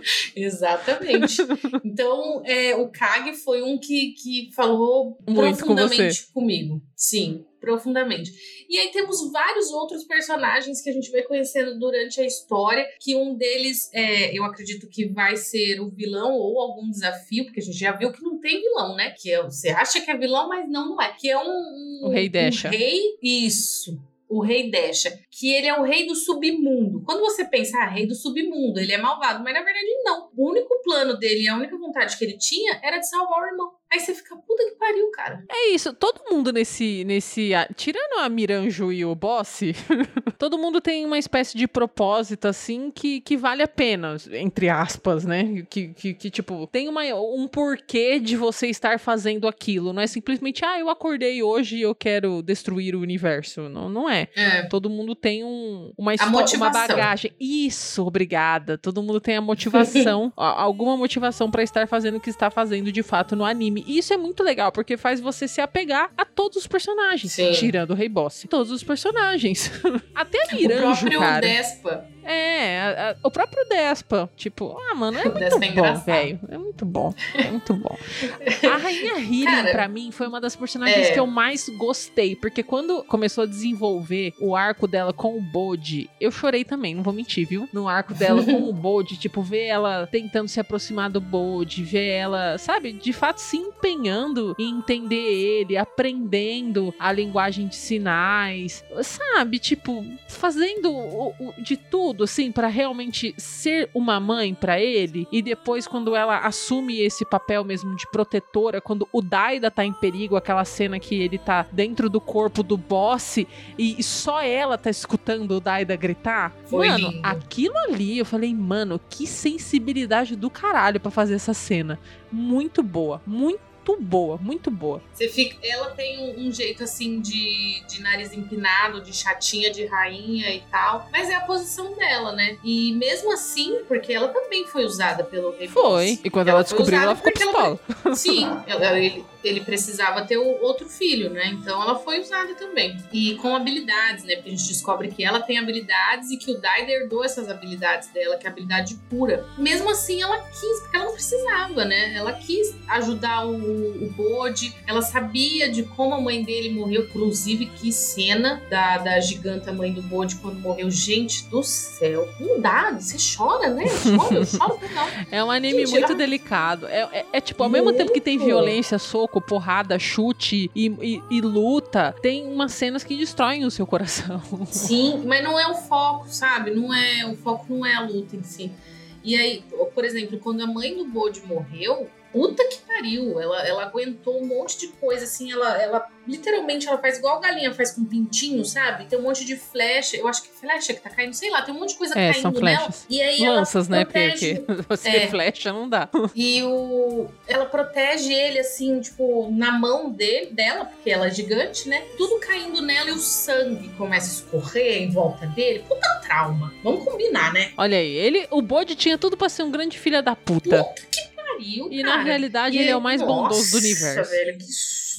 C: Exatamente. Então, é, o Kag foi um que, que falou
B: Muito com
C: profundamente comigo. Sim, profundamente. E aí temos vários outros personagens que a gente vai conhecendo durante a história, que um deles, é, eu acredito que vai ser o vilão ou algum desafio, porque a gente já viu que não tem vilão, né? Que é, você acha que é vilão, mas não, não é. Que é um... um
B: O Rei.
C: Um rei, isso. O rei Desha, que ele é o rei do submundo. Quando você pensa, ah, rei do submundo, ele é malvado, mas na verdade não. O único plano dele, a única vontade que ele tinha era de salvar o irmão. Aí você fica, puta que pariu, cara.
B: É isso, todo mundo nesse. nesse tirando a Miranjo e o Bossi, todo mundo tem uma espécie de propósito, assim, que, que vale a pena, entre aspas, né? Que, que, que, tipo, tem uma, um porquê de você estar fazendo aquilo. Não é simplesmente, ah, eu acordei hoje e eu quero destruir o universo. Não, não é.
C: É.
B: Todo mundo tem um, uma história, uma bagagem. Isso, obrigada. Todo mundo tem a motivação, alguma motivação pra estar fazendo o que está fazendo de fato no anime. E isso é muito legal, porque faz você se apegar a todos os personagens.
C: Sim.
B: Tirando o Rei Boss. Todos os personagens. Até a
C: O
B: Miranjo,
C: próprio
B: cara.
C: Despa.
B: É, a- a- o próprio Despa. Tipo, ah, mano, é
C: O
B: muito
C: é
B: bom, velho. É muito bom. É muito bom. A Rainha
C: Cara,
B: pra mim, foi uma das personagens
C: é.
B: que eu mais gostei. Porque quando começou a desenvolver o arco dela com o Bode, eu chorei também, não vou mentir, viu? No arco dela com o Bode, tipo, ver ela tentando se aproximar do Bode, ver ela, sabe, de fato se empenhando em entender ele, aprendendo a linguagem de sinais, sabe? Tipo, fazendo o- o- de tudo, assim, pra realmente ser uma mãe pra ele. E depois, quando ela assume esse papel mesmo de protetora, quando o Daida tá em perigo, aquela cena que ele tá dentro do corpo do boss e só ela tá escutando o Daida gritar.
C: Foi
B: mano,
C: lindo.
B: aquilo ali, eu falei, mano, que sensibilidade do caralho pra fazer essa cena. Muito boa, muito boa, muito boa.
C: Você fica, ela tem um, um jeito assim de, de nariz empinado, de chatinha, de rainha e tal. Mas é a posição dela, né? E mesmo assim, porque ela também foi usada pelo Rei
B: Foi. E quando ela,
C: foi
B: descobriu, ela ficou pistola.
C: Sim, ela- ele, ele precisava ter o outro filho, né? Então ela foi usada também. E com habilidades, né? Porque a gente descobre que ela tem habilidades e que o Daida herdou essas habilidades dela, que é a habilidade pura. Mesmo assim, ela quis, porque ela não precisava, né? Ela quis ajudar o, o Bode, ela sabia de como a mãe dele morreu, inclusive que cena da, da giganta mãe do Bode quando morreu. Gente do céu, não dá, você chora, né? Chora, eu choro não.
B: É um anime
C: Gente,
B: muito
C: ela-
B: delicado. É, é- é tipo, ao mesmo tempo que tem
C: Muito.
B: violência, soco, porrada, chute e, e- e luta, tem umas cenas que destroem o seu coração.
C: Sim, mas não é o foco, sabe? Não é o foco não é a luta em si. E aí, por exemplo, quando a mãe do Bode morreu, puta que pariu, ela, ela aguentou um monte de coisa assim, ela, ela literalmente ela faz igual a galinha faz com pintinho, sabe? Tem um monte de flecha, eu acho que flecha que tá caindo, sei lá, tem um monte de coisa
B: É,
C: caindo
B: são
C: nela.
B: flechas.
C: E aí
B: Lanças,
C: ela
B: né?
C: protege,
B: Porque você
C: É.
B: flecha não dá.
C: e o ela protege ele assim, tipo, na mão dele, dela, porque ela é gigante, né? Tudo caindo nela e o sangue começa a escorrer em volta dele. Puta trauma. Vamos combinar, né?
B: Olha aí, ele, o Bode tinha tudo pra ser um grande filho da puta.
C: Pariu,
B: E
C: cara.
B: na realidade
C: E
B: ele é o mais bondoso do
C: nossa,
B: universo.
C: velho, que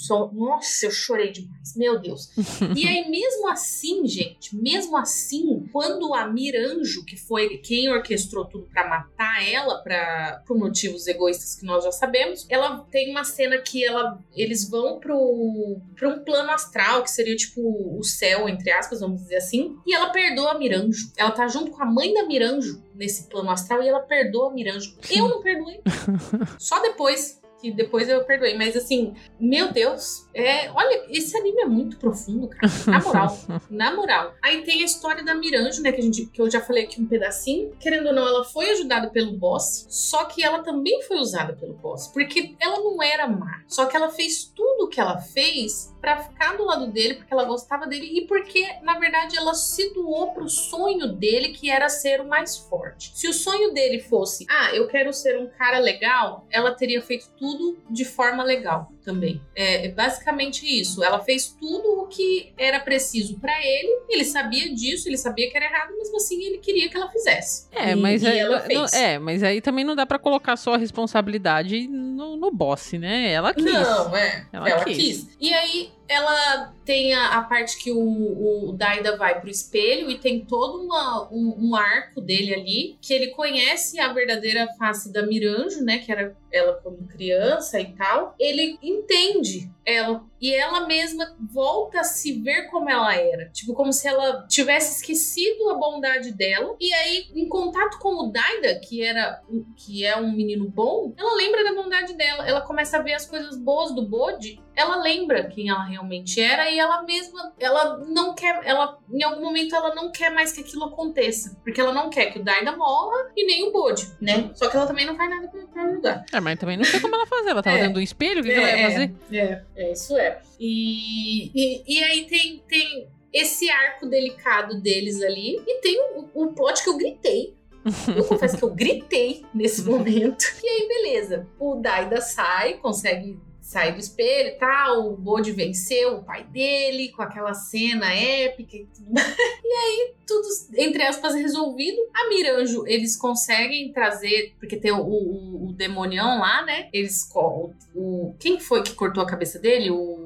C: só. Nossa, eu chorei demais. Meu Deus. e aí, mesmo assim, gente, mesmo assim, quando a Miranjo, que foi quem orquestrou tudo pra matar ela, pra, por motivos egoístas que nós já sabemos, ela tem uma cena que ela, eles vão pro, pra um plano astral, que seria tipo o céu, entre aspas, vamos dizer assim, e ela perdoa a Miranjo. Ela tá junto com a mãe da Miranjo nesse plano astral e ela perdoa a Miranjo. Eu não perdoei. Só depois que depois eu perdoei. Mas assim, meu Deus, é, olha, esse anime é muito profundo, cara. Na moral. na moral. Aí tem a história da Miranjo, né? Que, a gente, que eu já falei aqui um pedacinho. Querendo ou não, ela foi ajudada pelo boss. Só que ela também foi usada pelo boss. Porque ela não era má. Só que ela fez tudo o que ela fez para ficar do lado dele, porque ela gostava dele e porque, na verdade, ela se doou pro sonho dele, que era ser o mais forte. Se o sonho dele fosse, ah, eu quero ser um cara legal, ela teria feito tudo de forma legal também. É, é basicamente isso. Ela fez tudo o que era preciso para ele. Ele sabia disso, ele sabia que era errado, mesmo assim ele queria que ela fizesse.
B: É,
C: e,
B: mas
C: e
B: aí, não- é, mas aí também não dá pra colocar só a responsabilidade no, no boss, né? Ela quis.
C: Não, é.
B: Ela
C: Ela,
B: quis.
C: quis. E aí ela tem a, a parte que o, o Daida vai pro espelho e tem todo uma, um, um arco dele ali, que ele conhece a verdadeira face da Miranjo, né? Que era ela quando criança e tal. Ele entende ela e ela mesma volta a se ver como ela era. Tipo, como se ela tivesse esquecido a bondade dela. E aí, em contato com o Daida, que era que é um menino bom, ela lembra da bondade dela. Ela começa a ver as coisas boas do Bode. Ela lembra quem ela realmente era e ela mesma, ela não quer, ela em algum momento ela não quer mais que aquilo aconteça, porque ela não quer que o Daida morra e nem o Bode, né? Só que ela também não faz nada pra, pra ajudar.
B: É, mas também não sei como ela fazer. Ela tava
C: É.
B: dentro do espelho, o que, que ela ia fazer?
C: É, é, isso é. E, e, e aí tem, tem esse arco delicado deles ali. E tem o, o plot que eu gritei. Eu confesso que eu gritei nesse momento. E aí, beleza. O Daida sai, consegue sair do espelho e tal. O Bode venceu o pai dele com aquela cena épica e tudo. E aí, tudo, entre aspas, resolvido. A Miranjo, eles conseguem trazer, porque tem o, o, o demonião lá, né? Eles. O, o- quem foi que cortou a cabeça dele? O.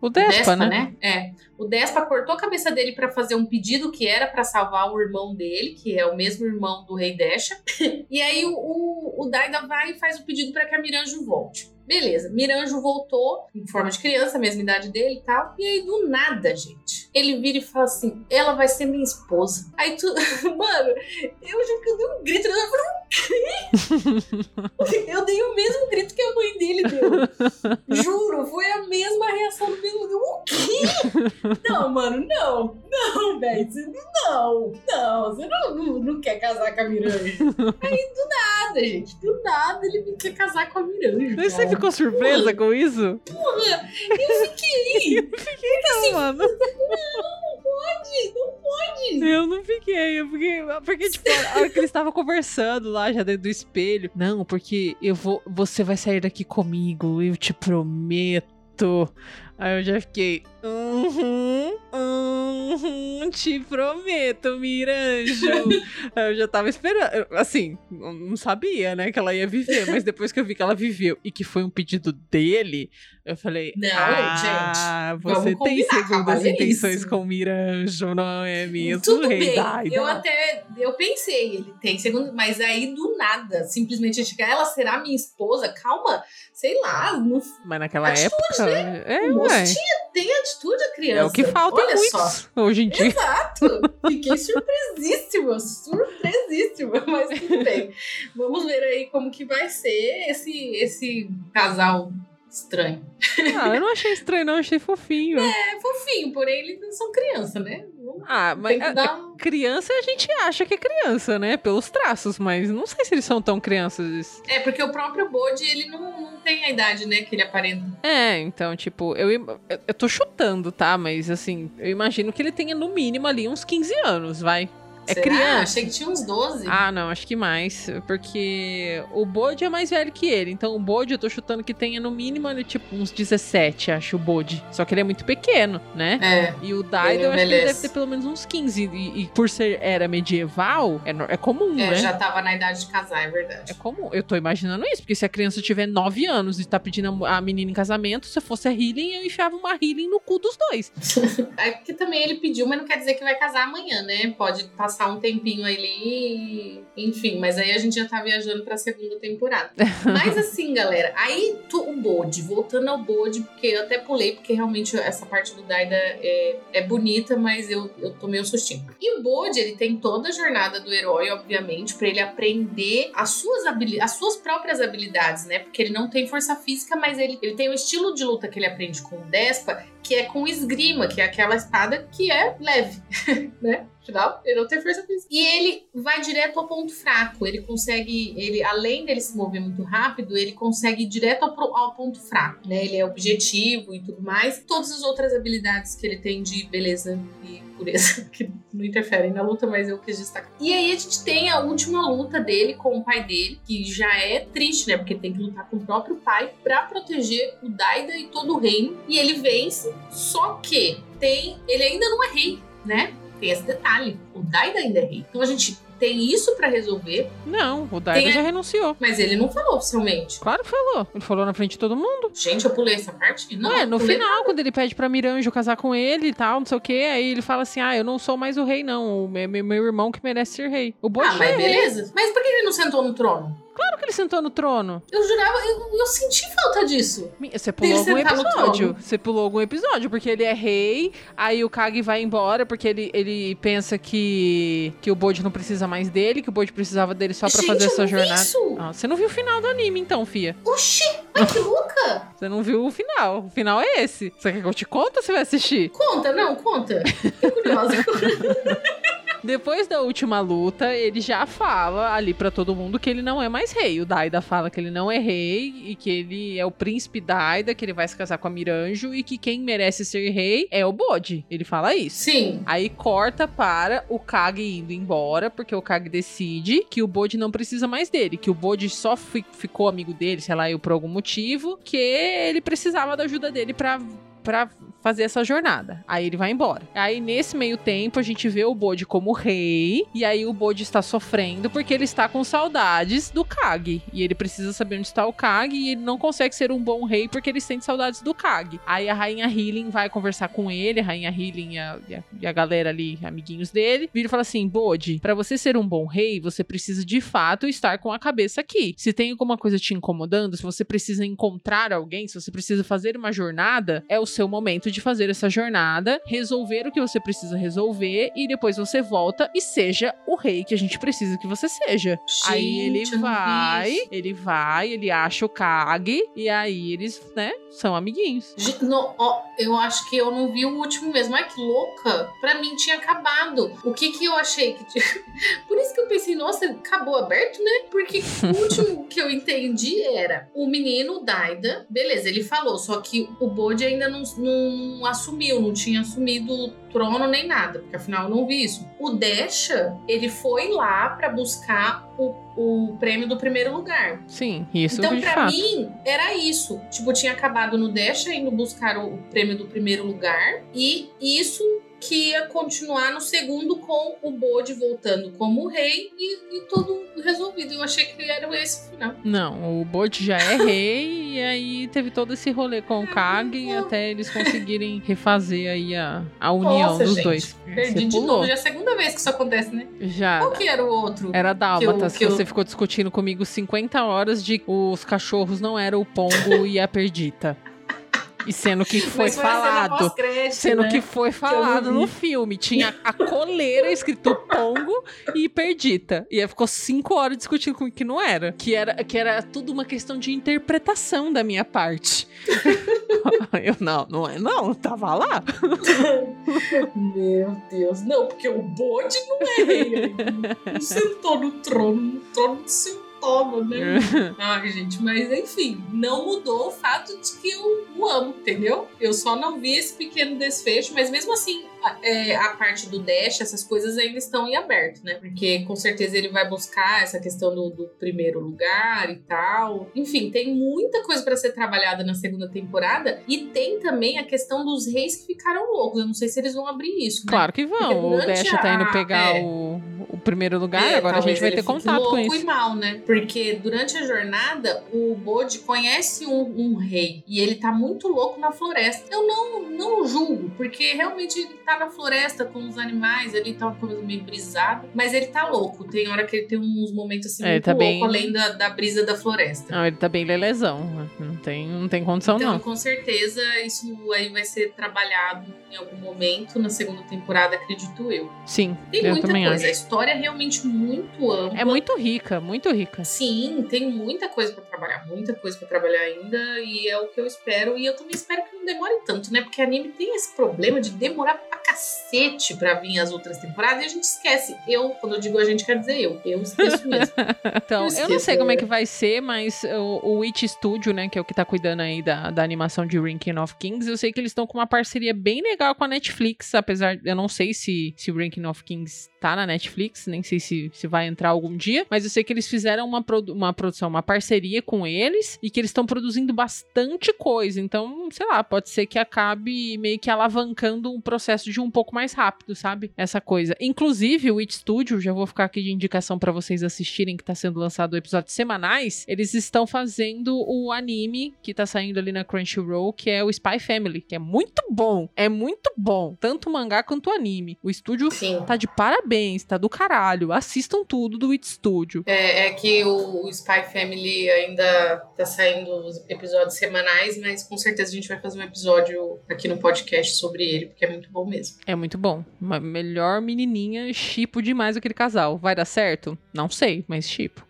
B: O Despa, né?
C: É. O Despa cortou a cabeça dele pra fazer um pedido que era pra salvar o irmão dele, que é o mesmo irmão do Rei Desha. e aí o, o, o Daida vai e faz o pedido pra que a Miranjo volte. Beleza, Miranjo voltou em forma de criança, mesma idade dele e tal. E aí, do nada, gente, ele vira e fala assim: ela vai ser minha esposa. Aí tu. Mano, eu juro que eu dei um grito. Eu falei, o quê? Eu dei o mesmo grito que a mãe dele deu. Juro, foi a mesma reação do mesmo. O quê? Não, mano, não. Não, velho. Não, não. Você não, não, não quer casar com a Miranja. Aí, do nada, gente. Do nada ele quer casar com a Miranja.
B: Mas você. Ficou surpresa com isso?
C: Porra, eu fiquei.
B: Não, mano.
C: Não pode, não pode.
B: Eu não fiquei, eu fiquei. Porque, tipo, a hora que eles estavam conversando lá já dentro do espelho. Não, porque eu vou. Você vai sair daqui comigo, eu te prometo. Aí eu já fiquei. Uhum, uhum, te prometo, Miranjo. Aí eu já tava esperando. Assim, não sabia, né, que ela ia viver. Mas depois que eu vi que ela viveu e que foi um pedido dele, eu falei.
C: Não,
B: ah,
C: gente,
B: você tem segundas intenções com o Miranjo, não é mesmo?
C: Tudo bem,
B: Daida?
C: eu até eu pensei, ele tem segundo, mas aí do nada, simplesmente ela será minha esposa, calma, sei lá, não
B: Mas naquela
C: Atitude,
B: época. É,
C: o moço
B: ué.
C: tinha, tem atitude a criança.
B: É o que falta
C: Olha só.
B: hoje em dia.
C: Exato! Fiquei surpresíssima, surpresíssima, mas tudo bem. Vamos ver aí como que vai ser esse, esse casal estranho.
B: Ah, eu não achei estranho, não, achei fofinho.
C: É fofinho, porém eles não são criança, né?
B: Ah, mas a-
C: dar um...
B: criança a gente acha que é criança, né? Pelos traços, mas não sei se eles são tão crianças.
C: É, porque o próprio Bode, ele não, não tem a idade, né, que ele aparenta.
B: É, então, tipo, eu, eu tô chutando, tá? Mas assim, eu imagino que ele tenha no mínimo ali uns 15 anos, vai. É
C: Será?
B: criança.
C: Achei que tinha uns 12.
B: Ah, não, acho que mais. Porque o Bode é mais velho que ele. Então o Bode eu tô chutando que tenha no mínimo ali, tipo, uns 17, acho, o Bode. Só que ele é muito pequeno, né?
C: É.
B: E o Daida,
C: Ele
B: eu acho que ele deve ter pelo menos uns 15. E, e por ser era medieval, é, é comum,
C: É,
B: né?
C: já tava na idade de casar, é verdade.
B: É comum. Eu tô imaginando isso, porque se a criança tiver 9 anos e tá pedindo a, a menina em casamento, se eu fosse a Healing, eu enfiava uma Healing no cu dos dois.
C: É porque também ele pediu, mas não quer dizer que vai casar amanhã, né? Pode passar passar um tempinho ali, enfim, mas aí a gente já tá viajando pra segunda temporada. mas assim, galera, aí tu, o Bode, voltando ao Bode, porque eu até pulei, porque realmente essa parte do Daida é, é bonita, mas eu, eu tomei um sustinho. E o Bode, ele tem toda a jornada do herói, obviamente, para ele aprender as suas, as suas próprias habilidades, né? Porque ele não tem força física, mas ele, ele tem o estilo de luta que ele aprende com o Despa, que é com esgrima, que é aquela espada que é leve, né? Afinal, ele não tem força física. E ele vai direto ao ponto fraco. Ele consegue, ele além dele se mover muito rápido, ele consegue ir direto ao, ao ponto fraco, né? Ele é objetivo e tudo mais. Todas as outras habilidades que ele tem de beleza e pureza, que não interferem na luta, mas eu quis destacar. E aí a gente tem a última luta dele com o pai dele, que já é triste, né? Porque tem que lutar com o próprio pai para proteger o Daida e todo o reino. E ele vence, só que tem. Ele ainda não é rei, né? Tem esse detalhe. O Daida ainda é rei. Então a gente tem isso para resolver.
B: Não, o Daida tem... já renunciou.
C: Mas ele não falou oficialmente.
B: Claro que falou. Ele falou na frente de todo mundo.
C: Gente, eu pulei essa parte? Não,
B: é, no final, nada. quando ele pede pra Miranjo casar com ele e tal, não sei o que, aí ele fala assim: ah, eu não sou mais o rei, não. O meu, meu irmão que merece ser rei. O Bote
C: Ah, mas é beleza. Rei. Mas por que ele não sentou no trono?
B: Claro que ele sentou no trono.
C: Eu jurava, eu, eu senti falta disso.
B: Você pulou algum episódio. Você pulou algum episódio, porque ele é rei, aí o Kag vai embora, porque ele, ele pensa que, que o Bode não precisa mais dele, que o Bode precisava dele só pra
C: Gente,
B: fazer essa jornada.
C: Isso.
B: Ah, você não viu o final do anime, então, Fia.
C: Oxi, mas que louca!
B: Você não viu o final. O final é esse. Você quer que eu te conte ou você vai assistir?
C: Conta, não, conta. Tô curiosa.
B: Depois da última luta, ele já fala ali para todo mundo que ele não é mais rei. O Daida fala que ele não é rei e que ele é o príncipe Daida, que ele vai se casar com a Miranjo e que quem merece ser rei é o Bode. Ele fala isso.
C: Sim.
B: Aí corta para o Kage indo embora, porque o Kage decide que o Bode não precisa mais dele, que o Bode só ficou amigo dele, sei lá, eu por algum motivo, que ele precisava da ajuda dele para para fazer essa jornada. Aí ele vai embora. Aí nesse meio tempo a gente vê o Bode como rei e aí o Bode está sofrendo porque ele está com saudades do Kag e ele precisa saber onde está o Kag e ele não consegue ser um bom rei porque ele sente saudades do Kag. Aí a rainha Healing vai conversar com ele, a rainha Healing e a, e a, e a galera ali, amiguinhos dele, vira e fala assim: "Bode, para você ser um bom rei, você precisa de fato estar com a cabeça aqui. Se tem alguma coisa te incomodando, se você precisa encontrar alguém, se você precisa fazer uma jornada, é o seu momento de fazer essa jornada, resolver o que você precisa resolver e depois você volta e seja o rei que a gente precisa que você seja.
C: Gente,
B: aí ele vai, ele vai, ele acha o Kag e aí eles, né, são amiguinhos.
C: No, ó, eu acho que eu não vi o último mesmo. Ai, que louca! Pra mim tinha acabado. O que que eu achei que tinha... Por que eu pensei, nossa, acabou aberto, né? Porque o último que eu entendi era o menino Daida, beleza, ele falou, só que o Bode ainda não, não assumiu, não tinha assumido o trono nem nada, porque afinal eu não vi isso. O Desha, ele foi lá para buscar o, o prêmio do primeiro lugar.
B: Sim, isso
C: Então,
B: pra
C: fato. mim, era isso. Tipo, tinha acabado no Desha indo buscar o prêmio do primeiro lugar. E isso que ia continuar no segundo com o Bode voltando como rei e, e tudo resolvido. Eu achei que era esse o final.
B: Não, o Bode já é rei e aí teve todo esse rolê com o Kag até eles conseguirem refazer aí a, a união
C: Nossa,
B: dos
C: gente,
B: dois.
C: Perdi de novo. Já é a segunda vez que isso acontece, né?
B: Já.
C: Qual que era o outro?
B: Era Dálmatas, que,
C: que,
B: você eu... ficou discutindo comigo 50 horas de os cachorros não eram o Pongo e a Perdita. E sendo que foi, foi falado. Sendo
C: né?
B: que foi falado no filme. Tinha a coleira escrito Pongo e Perdita. E aí ficou cinco horas discutindo comigo que não era. Que era, que era tudo uma questão de interpretação da minha parte. Eu não, não é não, tava lá.
C: Meu Deus, não, porque o bode não é rei. Não sentou no trono, no trono do seu toma, né? Ai, gente, mas enfim, não mudou o fato de que eu o amo, entendeu? Eu só não vi esse pequeno desfecho, mas mesmo assim, a, é, a parte do Dash, essas coisas ainda estão em aberto, né? Porque com certeza ele vai buscar essa questão do, do primeiro lugar e tal. Enfim, tem muita coisa para ser trabalhada na segunda temporada e tem também a questão dos reis que ficaram loucos. Eu não sei se eles vão abrir isso. Né?
B: Claro que vão. O Dash a... tá indo pegar é, o primeiro lugar, é, agora a gente vai ter contato com isso.
C: e mal, né? Porque durante a jornada, o Bode conhece um, um, rei e ele tá muito louco na floresta. Eu não, não julgo, porque realmente ele tá na floresta com os animais, ele tá uma coisa meio brisada, mas ele tá louco. Tem hora que ele tem uns momentos assim
B: É,
C: muito
B: tá
C: louco,
B: bem-
C: além da, da brisa da floresta.
B: Não, ele tá bem lelezão. Não tem, não tem condição,
C: Então,
B: não.
C: com certeza, isso aí vai ser trabalhado em algum momento na segunda temporada, acredito eu.
B: Sim,
C: Tem
B: eu
C: muita
B: também
C: coisa. A
B: acho.
C: história é realmente muito ampla.
B: É muito rica, muito rica.
C: Sim, tem muita coisa pra trabalhar, muita coisa pra trabalhar ainda, e é o que eu espero. E eu também espero que não demore tanto, né? Porque anime tem esse problema de demorar pra cacete pra vir as outras temporadas e a gente esquece. Eu, quando eu digo a gente, quer dizer eu. Eu esqueço mesmo.
B: Então,
C: Eu
B: eu não sei como é
C: é.
B: que vai ser, mas o, o Witch Studio, né, que é o que tá cuidando aí da, da animação de Ranking of Kings, eu sei que eles estão com uma parceria bem legal com a Netflix, apesar, eu não sei se, se Ranking of Kings tá na Netflix, nem sei se, se vai entrar algum dia, mas eu sei que eles fizeram uma, produ- uma produção, uma parceria com eles e que eles estão produzindo bastante coisa, então, sei lá, pode ser que acabe meio que alavancando um processo de um pouco mais rápido, sabe? Essa coisa. Inclusive, o Witch Studio, já vou ficar aqui de indicação pra vocês assistirem, que tá sendo lançado episódios semanais. Eles estão fazendo o anime que tá saindo ali na Crunchyroll, que é o Spy Family, que é muito bom. É muito bom. Tanto o mangá quanto o anime. O estúdio
C: Sim.
B: tá de parabéns, tá do caralho. Assistam tudo do Witch Studio.
C: É, é que o, o Spy Family ainda tá saindo os episódios semanais, mas com certeza a gente vai fazer um episódio aqui no podcast sobre ele, porque é muito bom mesmo.
B: É muito bom. Uma melhor menininha, chipo demais aquele casal. Vai dar certo? Não sei, mas chipo.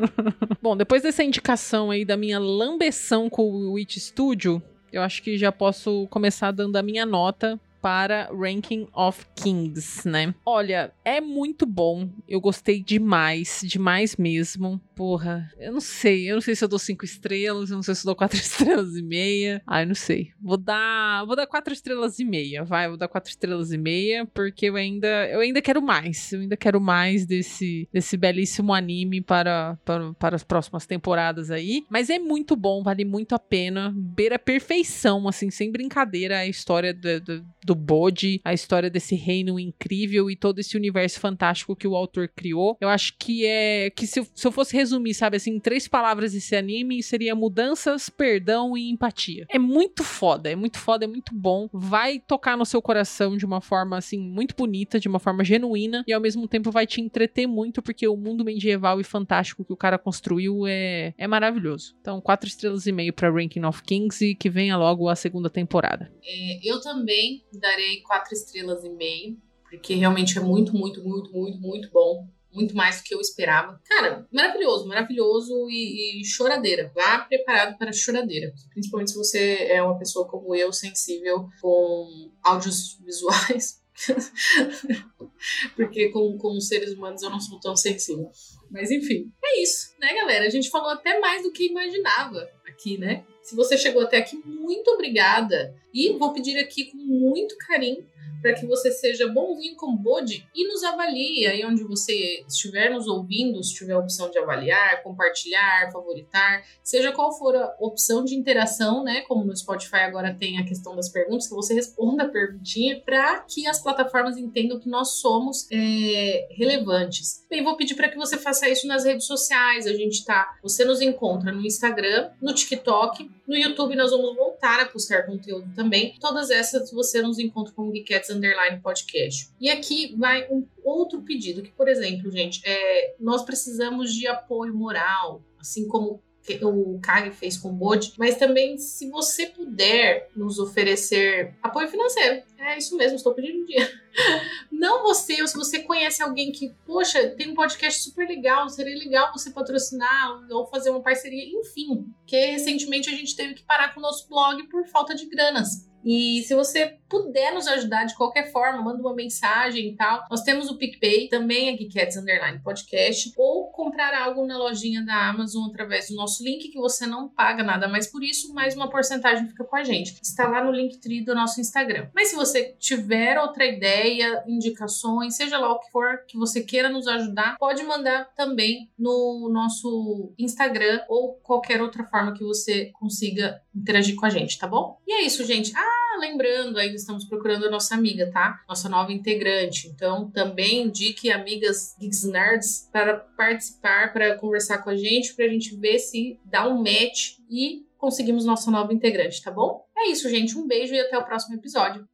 B: bom, depois dessa indicação aí da minha lambeção com o Witch Studio, eu acho que já posso começar dando a minha nota para Ranking of Kings, né? Olha, é muito bom. Eu gostei demais, demais mesmo. Porra, eu não sei. Eu não sei se eu dou cinco estrelas, eu não sei se eu dou quatro estrelas e meia. Ai, não sei. Vou dar, vou dar quatro estrelas e meia, vai. Vou dar quatro estrelas e meia, porque eu ainda, eu ainda quero mais. Eu ainda quero mais desse, desse belíssimo anime para, para, para as próximas temporadas aí. Mas é muito bom, vale muito a pena. Beira perfeição, assim, sem brincadeira, a história do, do, do Bode, a história desse reino incrível e todo esse universo fantástico que o autor criou. Eu acho que é. que se se eu fosse resumir, sabe, assim, em três palavras esse anime, seria mudanças, perdão e empatia. É muito foda, é muito foda, é muito bom. Vai tocar no seu coração de uma forma, assim, muito bonita, de uma forma genuína, e ao mesmo tempo vai te entreter muito, porque o mundo medieval e fantástico que o cara construiu é, é maravilhoso. Então, quatro estrelas e meio pra Ranking of Kings e que venha logo a segunda temporada.
C: É, eu também darei quatro estrelas e meio, porque realmente é muito, muito, muito, muito, muito bom. Muito mais do que eu esperava. Cara, maravilhoso, maravilhoso e, e choradeira. Vá preparado para choradeira. Principalmente se você é uma pessoa como eu, sensível com áudios visuais. Porque com, com seres humanos eu não sou tão sensível. Mas enfim, é isso, né, galera? A gente falou até mais do que imaginava aqui, né? Se você chegou até aqui, muito obrigada. E vou pedir aqui com muito carinho para que você seja bonzinho com Bode e nos avalie aí onde você estiver nos ouvindo, se tiver a opção de avaliar, compartilhar, favoritar, seja qual for a opção de interação, né? Como no Spotify agora tem a questão das perguntas, que você responda a perguntinha para que as plataformas entendam que nós somos é, relevantes. Bem, vou pedir para que você faça isso nas redes sociais. A gente tá, você nos encontra no Instagram, no TikTok, no YouTube nós vamos voltar a postar conteúdo também. Todas essas você nos encontra como Geekettes Underline Podcast. E aqui vai um outro pedido, que, por exemplo, gente, é, nós precisamos de apoio moral, assim como o Kag fez com o Bode, mas também se você puder nos oferecer apoio financeiro. É isso mesmo, estou pedindo dinheiro. Não você, ou se você conhece alguém que, poxa, tem um podcast super legal, seria legal você patrocinar ou fazer uma parceria, enfim. Que recentemente a gente teve que parar com o nosso blog por falta de granas. E se você puder nos ajudar de qualquer forma, manda uma mensagem e tal. Nós temos o PicPay, também é Geekettes Underline Podcast, ou comprar algo na lojinha da Amazon através do nosso link, que você não paga nada mais por isso, mas uma porcentagem fica com a gente. Está lá no Linktree do nosso Instagram. Mas se você tiver outra ideia, indicações, seja lá o que for que você queira nos ajudar, pode mandar também no nosso Instagram ou qualquer outra forma que você consiga interagir com a gente, tá bom? E é isso, gente. Ah, lembrando, ainda estamos procurando a nossa amiga, tá? Nossa nova integrante. Então, também indique amigas Geeks Nerds para participar, para conversar com a gente, para a gente ver se dá um match e conseguimos nossa nova integrante, tá bom? É isso, gente. Um beijo e até o próximo episódio.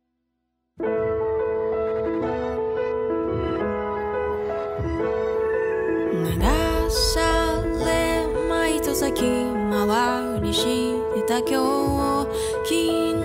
E: 先回りしてた今日昨日